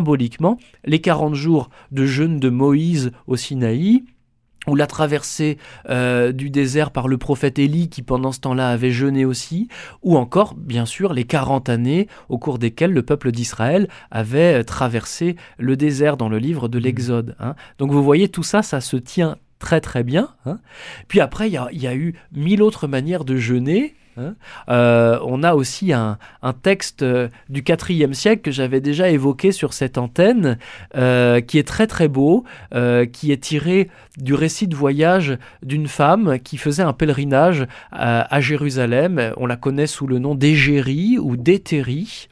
les 40 jours de jeûne de Moïse au Sinaï, ou la traversée euh, du désert par le prophète Élie qui pendant ce temps-là avait jeûné aussi, ou encore bien sûr les 40 années au cours desquelles le peuple d'Israël avait euh, traversé le désert dans le livre de l'Exode. hein. Donc vous voyez tout ça, ça se tient très très bien. hein. Puis après, il y a, il y a eu mille autres manières de jeûner. Hein. Euh, on a aussi un, texte euh, du IVe siècle que j'avais déjà évoqué sur cette antenne, euh, qui est très très beau, qui est tiré du récit de voyage d'une femme qui faisait un pèlerinage à, à Jérusalem. On la connaît sous le nom d'Égérie ou d'Éthérie.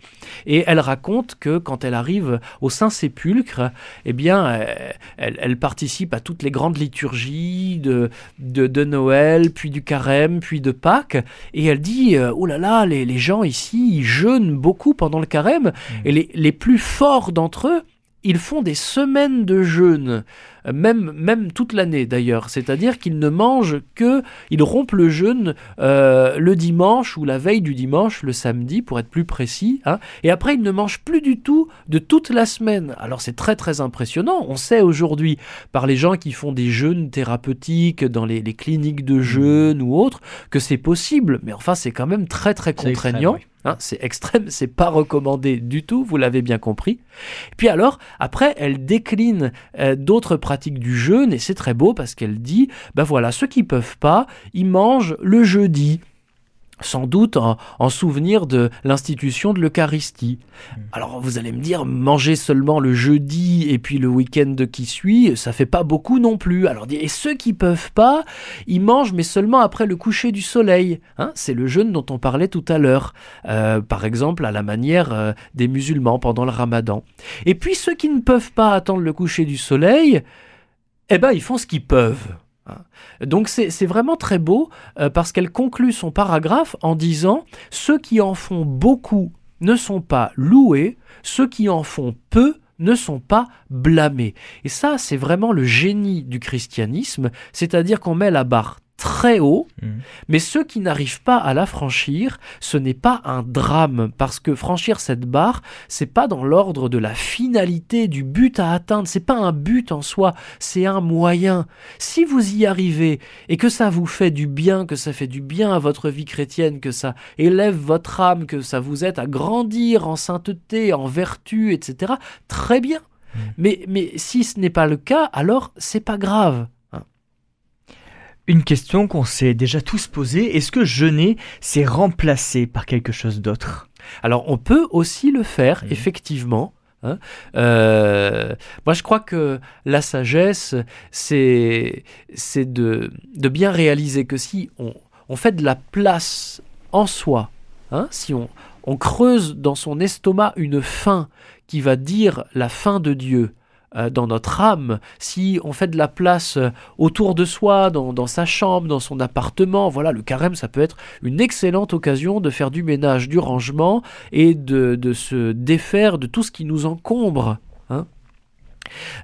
Et elle raconte que quand elle arrive au Saint-Sépulcre, eh bien, euh, elle, elle participe à toutes les grandes liturgies de, de, de Noël, puis du carême, puis de Pâques. Et elle dit, euh, oh là là, les, les gens ici, ils jeûnent beaucoup pendant le carême. Et les, les plus forts d'entre eux, ils font des semaines de jeûne, même, même toute l'année d'ailleurs. C'est-à-dire qu'ils ne mangent que, ils rompent le jeûne euh, le dimanche ou la veille du dimanche, le samedi pour être plus précis. hein. et après, ils ne mangent plus du tout de toute la semaine. Alors c'est très très impressionnant. On sait aujourd'hui par les gens qui font des jeûnes thérapeutiques dans les, les cliniques de jeûne ou autres que c'est possible. Mais enfin, c'est quand même très très extrême, contraignant. oui. Hein, c'est extrême, c'est pas recommandé du tout, vous l'avez bien compris. Puis alors, après, elle décline euh, d'autres pratiques du jeûne et c'est très beau parce qu'elle dit, ben voilà, ceux qui peuvent pas, ils mangent le jeudi. Sans doute en, en souvenir de l'institution de l'Eucharistie. Alors vous allez me dire, manger seulement le jeudi et puis le week-end qui suit, ça fait pas beaucoup non plus. Alors et ceux qui peuvent pas, ils mangent mais seulement après le coucher du soleil. Hein C'est le jeûne dont on parlait tout à l'heure. Euh, par exemple à la manière euh, des musulmans pendant le ramadan. Et puis ceux qui ne peuvent pas attendre le coucher du soleil, eh ben ils font ce qu'ils peuvent. Hein. Donc c'est vraiment très beau euh, parce qu'elle conclut son paragraphe en disant ceux qui en font beaucoup ne sont pas loués, ceux qui en font peu ne sont pas blâmés. Et ça, c'est vraiment le génie du christianisme, c'est-à-dire qu'on met la barre très haut, Mm. mais ceux qui n'arrivent pas à la franchir, ce n'est pas un drame, parce que franchir cette barre, c'est pas dans l'ordre de la finalité, du but à atteindre, c'est pas un but en soi, c'est un moyen. Si vous y arrivez et que ça vous fait du bien, que ça fait du bien à votre vie chrétienne, que ça élève votre âme, que ça vous aide à grandir en sainteté, en vertu, etc., très bien. Mais, mais si ce n'est pas le cas, alors c'est pas grave. Une question qu'on s'est déjà tous posée, est-ce que jeûner, c'est remplacé par quelque chose d'autre? Alors on peut aussi le faire, effectivement. hein. Euh, moi je crois que la sagesse, c'est c'est de, de bien réaliser que si on, on fait de la place en soi, hein, si on, on creuse dans son estomac une faim qui va dire la fin de Dieu, dans notre âme, si on fait de la place euh, autour de soi, dans, dans sa chambre, dans son appartement, voilà, le carême, ça peut être une excellente occasion de faire du ménage, du rangement et de, de se défaire de tout ce qui nous encombre. hein.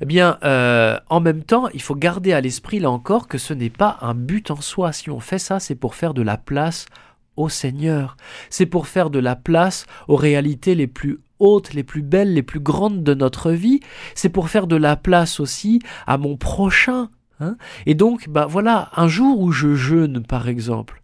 Eh bien, euh, en même temps, il faut garder à l'esprit, là encore, que ce n'est pas un but en soi. Si on fait ça, c'est pour faire de la place au Seigneur. C'est pour faire de la place aux réalités les plus hautes, les plus belles, les plus grandes de notre vie. C'est pour faire de la place aussi à mon prochain. hein. Et donc, bah voilà, un jour où je jeûne, par exemple,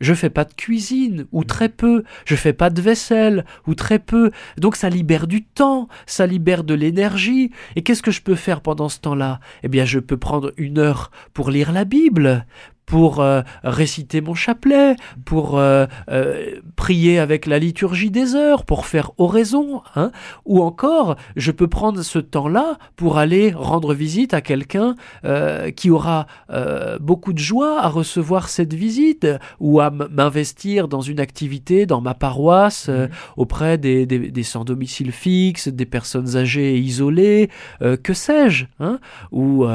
je fais pas de cuisine ou très peu, je fais pas de vaisselle ou très peu. Donc ça libère du temps, ça libère de l'énergie. Et qu'est-ce que je peux faire pendant ce temps-là? Eh bien, je peux prendre une heure pour lire la Bible, pour euh, réciter mon chapelet, pour euh, euh, prier avec la liturgie des heures, pour faire oraison, hein, ou encore je peux prendre ce temps-là pour aller rendre visite à quelqu'un qui aura beaucoup de joie à recevoir cette visite, ou à m'investir dans une activité dans ma paroisse euh, auprès des, des, des sans domicile fixe, des personnes âgées et isolées, que sais-je, hein, ou,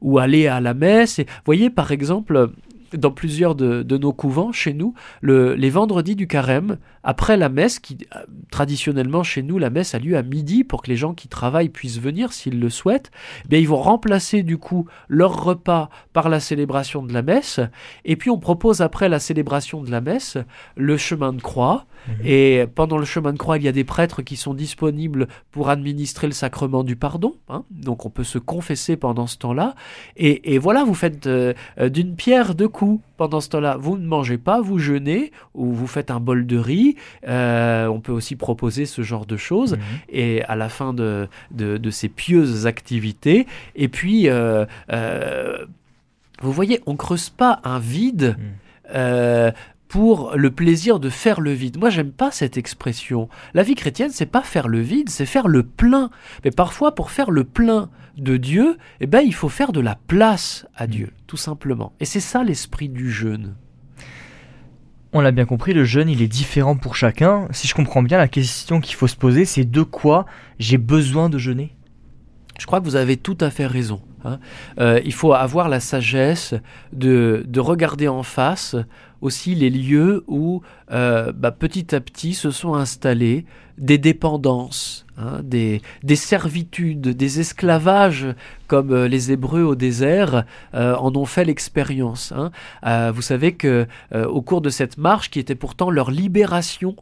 ou aller à la messe. Et, voyez par exemple dans plusieurs de, nos couvents chez nous, le- les vendredis du carême, après la messe, qui euh, traditionnellement chez nous, la messe a lieu à midi pour que les gens qui travaillent puissent venir s'ils le souhaitent, eh bien ils vont remplacer du coup leur repas par la célébration de la messe, et puis on propose après la célébration de la messe le chemin de croix, et pendant le chemin de croix, il y a des prêtres qui sont disponibles pour administrer le sacrement du pardon, hein. donc on peut se confesser pendant ce temps-là, et, et voilà, vous faites euh, euh, d'une pierre deux coups pendant ce temps-là. Vous ne mangez pas, vous jeûnez, ou vous faites un bol de riz. Euh, on peut aussi proposer ce genre de choses. Mhm. Et à la fin de, de, de ces pieuses activités, et puis, euh, vous voyez, on creuse pas un vide. Mhm. euh, pour le plaisir de faire le vide. Moi, j'aime pas cette expression. La vie chrétienne, c'est pas faire le vide, c'est faire le plein. Mais parfois, pour faire le plein de Dieu, eh ben, il faut faire de la place à Dieu, tout simplement. Et c'est ça l'esprit du jeûne. On l'a bien compris, le jeûne, il est différent pour chacun. Si je comprends bien, la question qu'il faut se poser, c'est de quoi j'ai besoin de jeûner? Je crois que vous avez tout à fait raison. Hein. Euh, il faut avoir la sagesse de, de regarder en face aussi les lieux où euh, bah, petit à petit se sont installées des dépendances, hein, des, des servitudes, des esclavages, comme euh, les Hébreux au désert en ont fait l'expérience. hein. Vous savez que au cours de cette marche, qui était pourtant leur libération,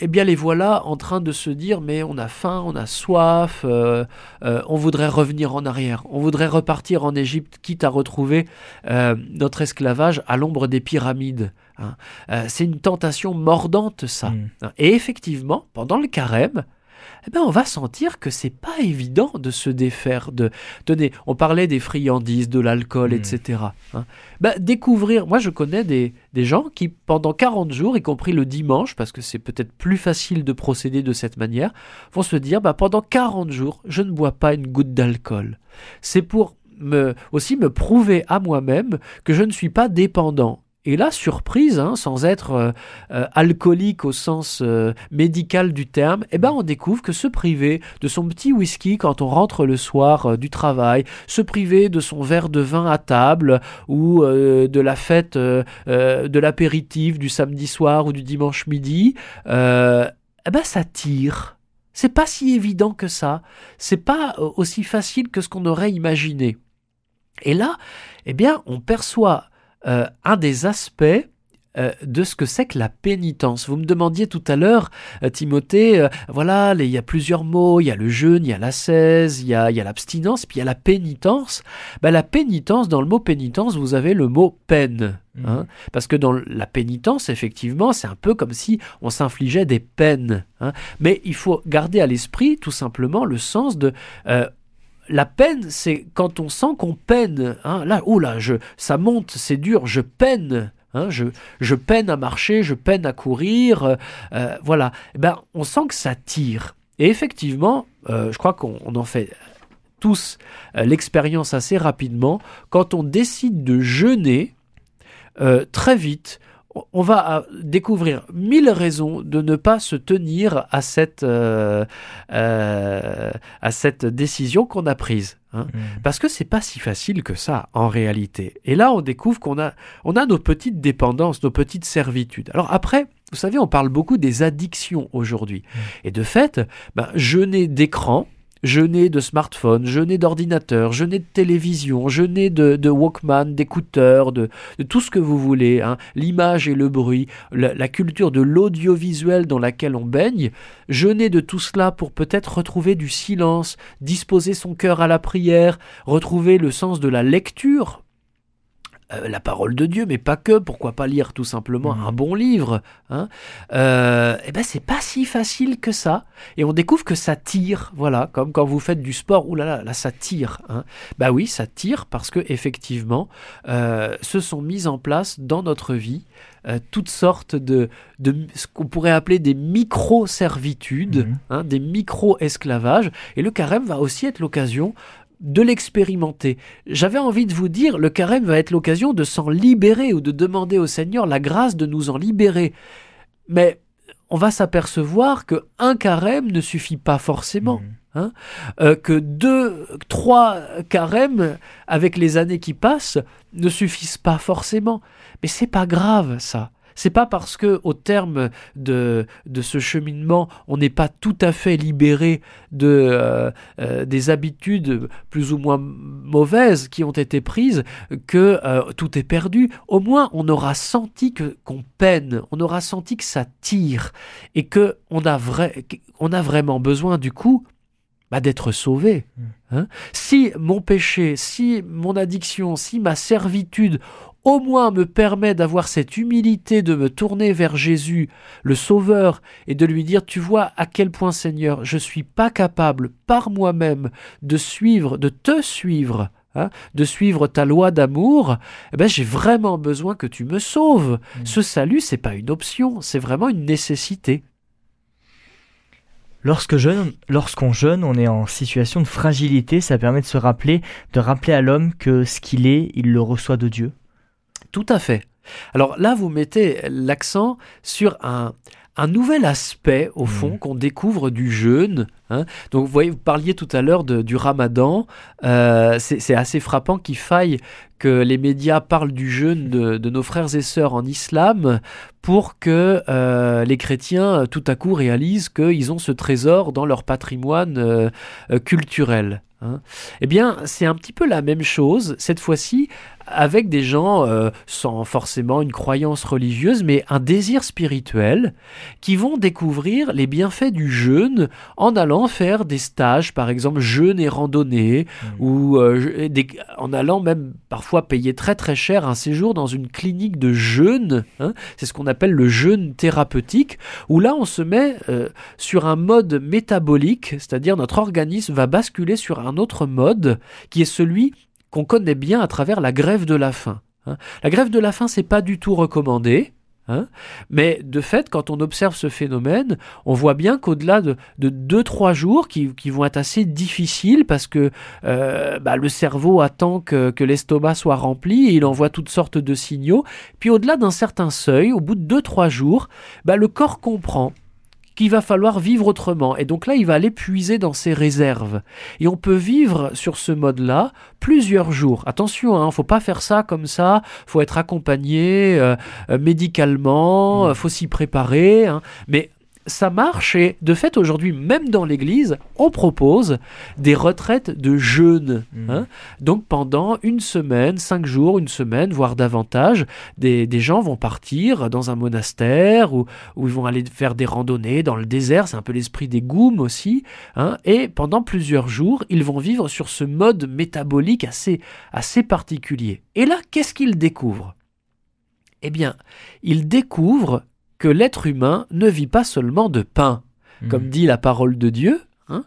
eh bien les voilà en train de se dire mais on a faim, on a soif, euh, euh, on voudrait revenir en arrière, on voudrait repartir en Égypte, quitte à retrouver euh, notre esclavage à l'ombre des pyramides. hein. C'est une tentation mordante ça. Mm. Et effectivement, pendant le carême, eh ben, on va sentir que c'est pas évident de se défaire de. Tenez, on parlait des friandises, de l'alcool, Mm. etc. hein. Ben, découvrir. Moi, je connais des, des gens qui, pendant 40 jours, y compris le dimanche, parce que c'est peut-être plus facile de procéder de cette manière, vont se dire ben, pendant 40 jours, je ne bois pas une goutte d'alcool. C'est pour me, aussi me prouver à moi-même que je ne suis pas dépendant. Et là, surprise, hein, sans être euh, euh, alcoolique au sens euh, médical du terme, eh ben on découvre que se priver de son petit whisky quand on rentre le soir du travail, se priver de son verre de vin à table ou de la fête de l'apéritif du samedi soir ou du dimanche midi, eh ben ça tire. C'est pas si évident que ça. C'est pas aussi facile que ce qu'on aurait imaginé. Et là, eh bien, on perçoit euh, un des aspects euh, de ce que c'est que la pénitence. Vous me demandiez tout à l'heure, euh, Timothée, euh, voilà, il y a plusieurs mots, il y a le jeûne, il y a l'ascèse, il y a, il y a l'abstinence, puis il y a la pénitence. Ben, la pénitence, dans le mot pénitence, vous avez le mot peine. hein. parce que dans la pénitence, effectivement, c'est un peu comme si on s'infligeait des peines. hein. Mais il faut garder à l'esprit tout simplement le sens de... euh, la peine, c'est quand on sent qu'on peine. hein. Là, oh là, je, ça monte, c'est dur, je peine. hein, je, je peine à marcher, je peine à courir. euh, voilà. Eh ben, on sent que ça tire. Et effectivement, euh, je crois qu'on on en fait tous euh, l'expérience assez rapidement. Quand on décide de jeûner, très vite, on- va euh, découvrir mille raisons de ne pas se tenir à cette, euh, euh, à cette décision qu'on a prise. hein. Mm. Parce que c'est pas si facile que ça en réalité. Et là, on découvre qu'on a, on a nos petites dépendances, nos petites servitudes. Alors après, vous savez, on parle beaucoup des addictions aujourd'hui. Et de fait, ben, jeûner d'écran, jeûner de smartphone, jeûner d'ordinateur, jeûner de télévision, jeûner de, de Walkman, d'écouteurs, de, tout ce que vous voulez, hein, l'image et le bruit, la, la culture de l'audiovisuel dans laquelle on baigne, jeûner de tout cela pour peut-être retrouver du silence, disposer son cœur à la prière, retrouver le sens de la lecture. Euh, la parole de Dieu, mais pas que. Pourquoi pas lire tout simplement Mhm. un bon livre hein euh, Eh ben, c'est pas si facile que ça. Et on découvre que ça tire, voilà, comme quand vous faites du sport. Ouh là là, là ça tire. Hein. Bah oui, ça tire parce que effectivement, euh, se sont mises en place dans notre vie euh, toutes sortes de, de ce qu'on pourrait appeler des micro-servitudes, Mhm. hein, des micro-esclavages. Et le carême va aussi être l'occasion de l'expérimenter. J'avais envie de vous dire, le carême va être l'occasion de s'en libérer ou de demander au Seigneur la grâce de nous en libérer. Mais on va s'apercevoir que un carême ne suffit pas forcément. Mm. Euh, que deux, trois carèmes avec les années qui passent ne suffisent pas forcément. Mais c'est pas grave ça. C'est pas parce que au terme de, de ce cheminement, on n'est pas tout à fait libéré de euh, euh, des habitudes plus ou moins mauvaises qui ont été prises que euh, tout est perdu. Au moins, on aura senti que qu'on peine, on aura senti que ça tire et que on a vrai, on a vraiment besoin du coup bah, d'être sauvé. Hein si mon péché, si mon addiction, si ma servitude au moins me permet d'avoir cette humilité de me tourner vers Jésus, le Sauveur, et de lui dire, tu vois à quel point Seigneur, je suis pas capable par moi-même de suivre, de te suivre, hein, de suivre ta loi d'amour, eh ben, j'ai vraiment besoin que tu me sauves. Mm. Ce salut, c'est pas une option, c'est vraiment une nécessité. Lorsque lorsqu'on jeûne, on est en situation de fragilité. Ça permet de se rappeler, de rappeler à l'homme que ce qu'il est, il le reçoit de Dieu. Tout à fait. Alors là, vous mettez l'accent sur un, un nouvel aspect, au fond, Mhm. qu'on découvre du jeûne. hein. Donc, vous voyez, vous parliez tout à l'heure du ramadan. Euh, c'est assez frappant qu'il faille que les médias parlent du jeûne de, de nos frères et sœurs en islam pour que euh, les chrétiens, euh, tout à coup, réalisent qu'ils ont ce trésor dans leur patrimoine euh, culturel. hein. Eh bien, c'est un petit peu la même chose, cette fois-ci, avec des gens euh, sans forcément une croyance religieuse, mais un désir spirituel, qui vont découvrir les bienfaits du jeûne en allant faire des stages, par exemple jeûne et randonnée, Mm. ou euh, des- en allant même parfois payer très très cher un séjour dans une clinique de jeûne. hein. c'est ce qu'on appelle le jeûne thérapeutique, où là on se met euh, sur un mode métabolique, c'est-à-dire notre organisme va basculer sur un autre mode qui est celui qu'on connaît bien à travers la grève de la faim. hein. La grève de la faim, c'est pas du tout recommandé. hein, mais de fait, quand on observe ce phénomène, on voit bien qu'au-delà de, de deux, trois jours qui, vont être assez difficiles parce que euh, bah, le cerveau attend que, que l'estomac soit rempli et il envoie toutes sortes de signaux. Puis au-delà d'un certain seuil, au bout de deux, trois jours, bah, le corps comprend qu'il va falloir vivre autrement. Et donc là, il va aller puiser dans ses réserves. Et on peut vivre sur ce mode-là plusieurs jours. Attention, hein, faut pas faire ça comme ça. Faut être accompagné euh, euh, médicalement. euh, faut s'y préparer. hein. Mais ça marche et de fait aujourd'hui même dans l'Église on propose des retraites de jeûne. Mhm. hein. Donc pendant une semaine, cinq jours, une semaine, voire davantage, des, des gens vont partir dans un monastère ou, ils vont aller faire des randonnées dans le désert, c'est un peu l'esprit des goum aussi. hein. Et pendant plusieurs jours, ils vont vivre sur ce mode métabolique assez, assez particulier. Et là, qu'est-ce qu'ils découvrent? Eh bien, ils découvrent que l'être humain ne vit pas seulement de pain, Mhm. comme dit la parole de Dieu. hein.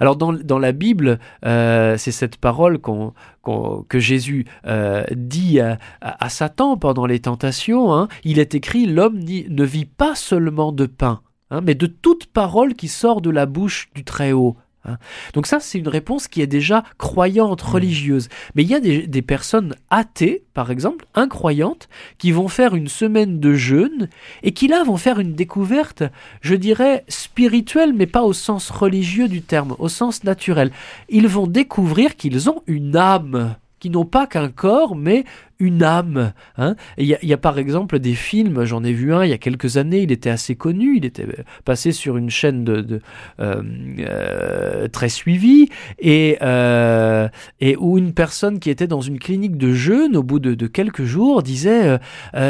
Alors dans, dans la Bible, euh, c'est cette parole que Jésus euh, dit à, à- à Satan pendant les tentations. hein. Il est écrit, l'homme ne vit pas seulement de pain, hein, mais de toute parole qui sort de la bouche du Très-Haut. Hein. Donc ça, c'est une réponse qui est déjà croyante, religieuse. Mais il y a des, des personnes athées, par exemple, incroyantes, qui vont faire une semaine de jeûne et qui là vont faire une découverte, je dirais, spirituelle, mais pas au sens religieux du terme, au sens naturel. Ils vont découvrir qu'ils ont une âme, qui n'ont pas qu'un corps, mais une âme. hein. Il y, y a par exemple des films, j'en ai vu un il y a quelques années, il était assez connu, il était euh, passé sur une chaîne de, de, euh, euh, très suivie, et, et où une personne qui était dans une clinique de jeûne, au bout de, de quelques jours, disait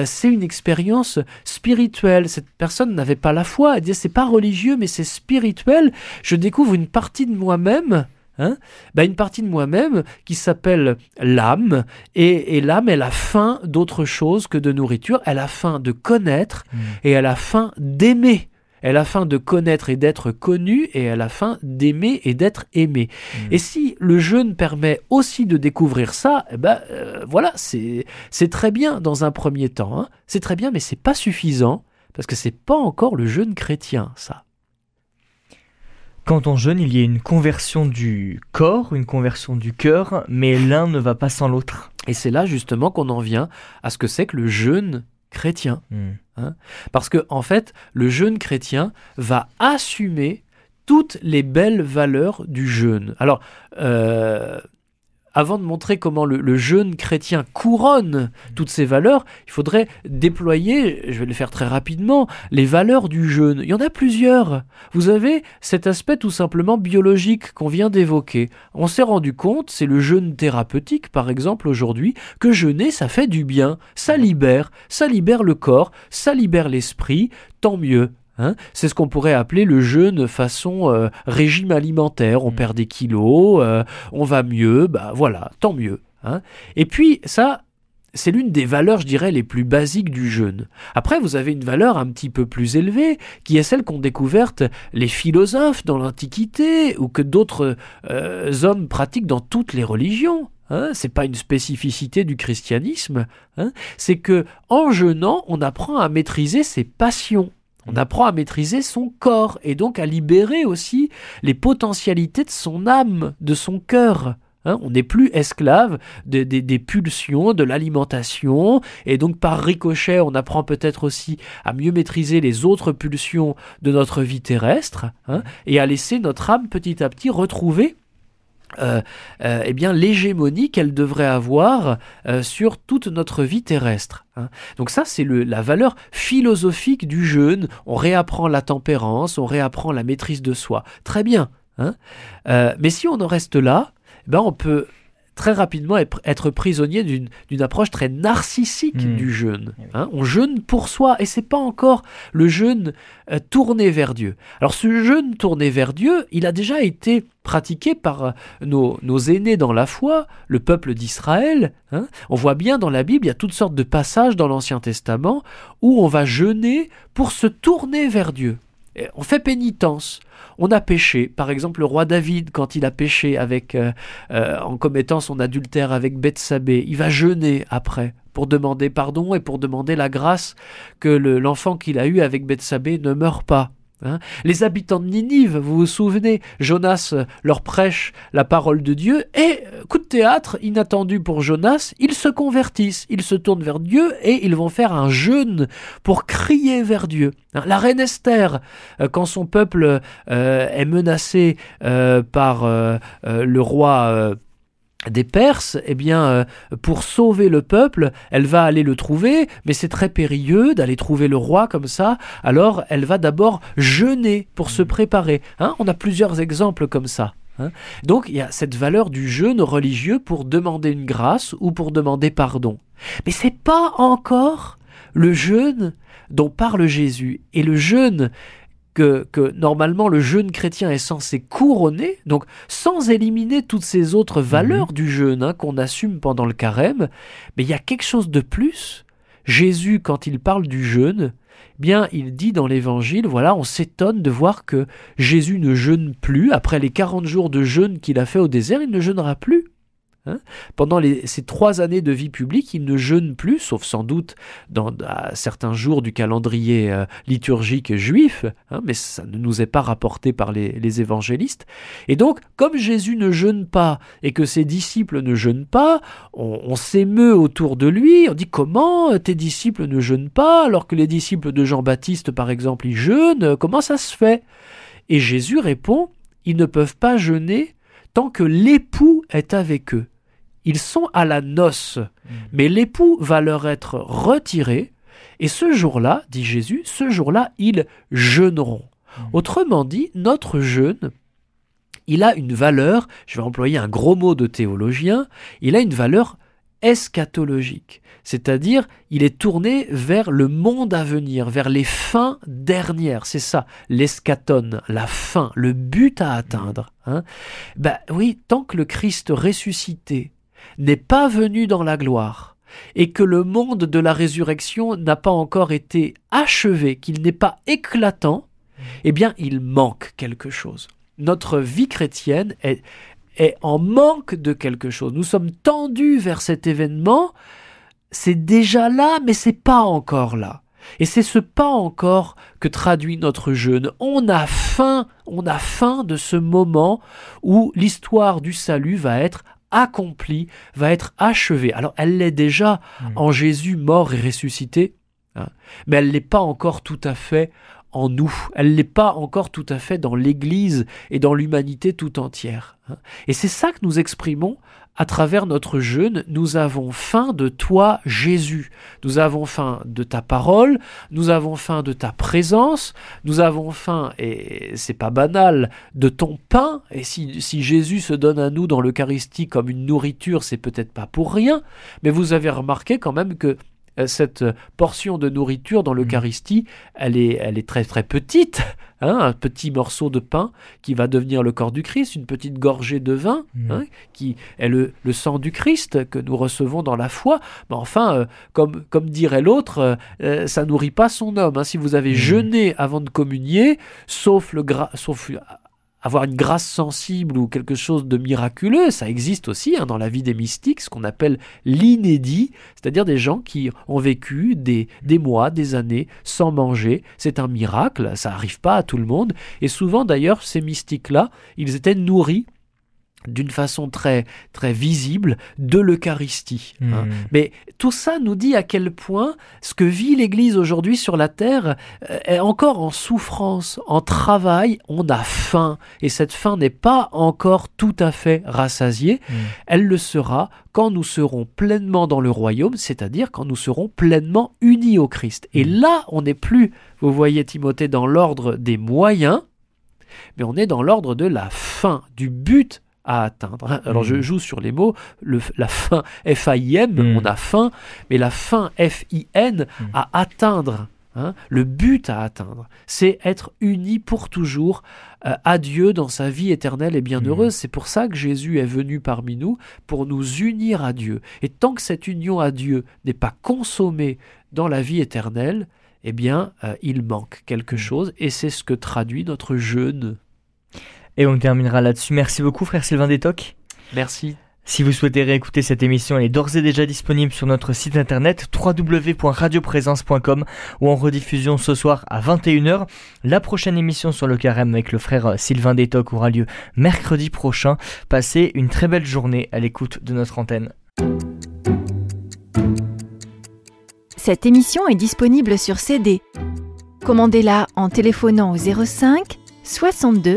c'est une expérience spirituelle. Cette personne n'avait pas la foi, elle disait c'est pas religieux, mais c'est spirituel. Je découvre une partie de moi-même. Hein ben, une partie de moi-même qui s'appelle l'âme, et, et l'âme, elle a faim d'autre chose que de nourriture, elle a faim de connaître, Mhm. et elle a faim d'aimer. Elle a faim de connaître et d'être connue, et elle a faim d'aimer et d'être aimée. Mhm. Et si le jeûne permet aussi de découvrir ça, eh ben euh, voilà, c'est c'est très bien dans un premier temps. hein. C'est très bien, mais c'est pas suffisant parce que c'est pas encore le jeûne chrétien, ça. Quand on jeûne, il y a une conversion du corps, une conversion du cœur, mais l'un ne va pas sans l'autre. Et c'est là justement qu'on en vient à ce que c'est que le jeûne chrétien. Mhm. Parce que, en fait, le jeûne chrétien va assumer toutes les belles valeurs du jeûne. Alors, euh, avant de montrer comment le, jeûne chrétien couronne toutes ces valeurs, il faudrait déployer, je vais le faire très rapidement, les valeurs du jeûne. Il y en a plusieurs. Vous avez cet aspect tout simplement biologique qu'on vient d'évoquer. On s'est rendu compte, c'est le jeûne thérapeutique par exemple aujourd'hui, que jeûner ça fait du bien, ça libère, ça libère le corps, ça libère l'esprit, tant mieux. Hein. c'est ce qu'on pourrait appeler le jeûne façon euh, régime alimentaire. On Mm. perd des kilos, euh, on va mieux, bah voilà, tant mieux. hein. Et puis ça, c'est l'une des valeurs, je dirais, les plus basiques du jeûne. Après, vous avez une valeur un petit peu plus élevée, qui est celle qu'ont découverte les philosophes dans l'Antiquité, ou que d'autres euh, hommes pratiquent dans toutes les religions. Hein, c'est pas une spécificité du christianisme. hein. c'est que en jeûnant, on apprend à maîtriser ses passions. On apprend à maîtriser son corps et donc à libérer aussi les potentialités de son âme, de son cœur. Hein, on n'est plus esclave des- pulsions, de l'alimentation, et donc par ricochet, on apprend peut-être aussi à mieux maîtriser les autres pulsions de notre vie terrestre, hein, et à laisser notre âme petit à petit retrouver euh, euh, eh bien l'hégémonie qu'elle devrait avoir euh, sur toute notre vie terrestre. hein. Donc ça, c'est la valeur philosophique du jeûne. On réapprend la tempérance, on réapprend la maîtrise de soi. Très bien. hein. Mais si on en reste là, eh ben on peut très rapidement être être prisonnier d'une approche très narcissique Mm. du jeûne. Hein. On jeûne pour soi et c'est pas encore le jeûne euh, tourné vers Dieu. Alors ce jeûne tourné vers Dieu, il a déjà été pratiqué par euh, nos, nos aînés dans la foi, le peuple d'Israël. hein. On voit bien dans la Bible, il y a toutes sortes de passages dans l'Ancien Testament où on va jeûner pour se tourner vers Dieu. Et On fait pénitence. On a péché. Par exemple, le roi David, quand il a péché avec, euh, euh, en commettant son adultère avec Bethsabée, il va jeûner après pour demander pardon et pour demander la grâce que le- l'enfant qu'il a eu avec Bethsabée ne meure pas. Hein. Les habitants de Ninive, vous vous souvenez, Jonas leur prêche la parole de Dieu et, euh, coup de théâtre, inattendu pour Jonas, ils se convertissent, ils se tournent vers Dieu et ils vont faire un jeûne pour crier vers Dieu. Hein, La reine Esther, euh, quand son peuple euh, est menacé par le roi... des Perses, eh bien, euh, pour sauver le peuple, elle va aller le trouver, mais c'est très périlleux d'aller trouver le roi comme ça. Alors, elle va d'abord jeûner pour se préparer. Hein. On a plusieurs exemples comme ça. Hein. Donc, il y a cette valeur du jeûne religieux pour demander une grâce ou pour demander pardon. Mais c'est pas encore le jeûne dont parle Jésus. Et le jeûne que, normalement le jeûne chrétien est censé couronner, donc sans éliminer toutes ces autres valeurs mhm. du jeûne hein, qu'on assume pendant le carême, mais il y a quelque chose de plus. Jésus, quand il parle du jeûne, eh bien, il dit dans l'évangile, voilà, on s'étonne de voir que Jésus ne jeûne plus. Après les 40 jours de jeûne qu'il a fait au désert, il ne jeûnera plus. Hein. Pendant ces trois années de vie publique, il ne jeûne plus, sauf sans doute dans certains jours du calendrier euh, liturgique juif, hein, mais ça ne nous est pas rapporté par les, évangélistes. Et donc, comme Jésus ne jeûne pas et que ses disciples ne jeûnent pas, on, s'émeut autour de lui, on dit comment tes disciples ne jeûnent pas alors que les disciples de Jean-Baptiste, par exemple, ils jeûnent, comment ça se fait? Et Jésus répond, ils ne peuvent pas jeûner tant que l'époux est avec eux. Ils sont à la noce, mm. mais l'époux va leur être retiré, et ce jour-là, dit Jésus, ce jour-là, ils jeûneront. Mm. Autrement dit, notre jeûne, il a une valeur, je vais employer un gros mot de théologien, il a une valeur eschatologique, c'est-à-dire il est tourné vers le monde à venir, vers les fins dernières, c'est ça, l'eschaton, la fin, le but à atteindre. Hein. Ben oui, tant que le Christ ressuscité n'est pas venu dans la gloire, et que le monde de la résurrection n'a pas encore été achevé, qu'il n'est pas éclatant, eh bien il manque quelque chose. Notre vie chrétienne est, est en manque de quelque chose. Nous sommes tendus vers cet événement, c'est déjà là, mais c'est pas encore là. Et c'est ce pas encore que traduit notre jeûne. On a faim, on a faim de ce moment où l'histoire du salut va être accomplie, va être achevée. Alors elle l'est déjà mmh. en Jésus mort et ressuscité, hein, mais elle n'est pas encore tout à fait en nous. Elle n'est pas encore tout à fait dans l'Église et dans l'humanité tout entière. Hein. Et c'est ça que nous exprimons à travers notre jeûne. Nous avons faim de toi, Jésus. Nous avons faim de ta parole. Nous avons faim de ta présence. Nous avons faim, et c'est pas banal, de ton pain. Et si, si Jésus se donne à nous dans l'Eucharistie comme une nourriture, c'est peut-être pas pour rien. Mais vous avez remarqué quand même que cette portion de nourriture dans l'Eucharistie, elle est, elle est très très petite, hein, un petit morceau de pain qui va devenir le corps du Christ, une petite gorgée de vin mmh. hein, qui est le, sang du Christ que nous recevons dans la foi. Mais enfin, euh, comme, comme dirait l'autre, euh, ça nourrit pas son homme. Hein. Si vous avez mmh. jeûné avant de communier, sauf le gras, sauf avoir une grâce sensible ou quelque chose de miraculeux, ça existe aussi hein, dans la vie des mystiques, ce qu'on appelle l'inédit, c'est-à-dire des gens qui ont vécu des, des mois, des années sans manger. C'est un miracle, ça n'arrive pas à tout le monde. Et souvent d'ailleurs, ces mystiques-là, ils étaient nourris d'une façon très très visible de l'Eucharistie. Hein. Hmm. Mais tout ça nous dit à quel point ce que vit l'Église aujourd'hui sur la terre euh, est encore en souffrance, en travail, on a faim et cette faim n'est pas encore tout à fait rassasiée. Hmm. Elle le sera quand nous serons pleinement dans le royaume, c'est-à-dire quand nous serons pleinement unis au Christ. Et hmm. là, on n'est plus, vous voyez Timothée, dans l'ordre des moyens, mais on est dans l'ordre de la fin, du but à atteindre. Alors je hmm. joue sur les mots, la fin F-A-I-M, hmm. on a faim, mais la fin F-I-N hmm. à atteindre. Hein, le but à atteindre, c'est être uni pour toujours euh, à Dieu dans sa vie éternelle et bienheureuse. C'est pour ça que Jésus est venu parmi nous, pour nous unir à Dieu. Et tant que cette union à Dieu n'est pas consommée dans la vie éternelle, eh bien, euh, il manque quelque chose, et c'est ce que traduit notre jeûne. Et on terminera là-dessus. Merci beaucoup, frère Sylvain Détoc. Merci. Si vous souhaitez réécouter cette émission, elle est d'ores et déjà disponible sur notre site internet www.radioprésence.com ou en rediffusion ce soir à 21h. La prochaine émission sur le carême avec le frère Sylvain Détoc aura lieu mercredi prochain. Passez une très belle journée à l'écoute de notre antenne. Cette émission est disponible sur CD. Commandez-la en téléphonant au 05 62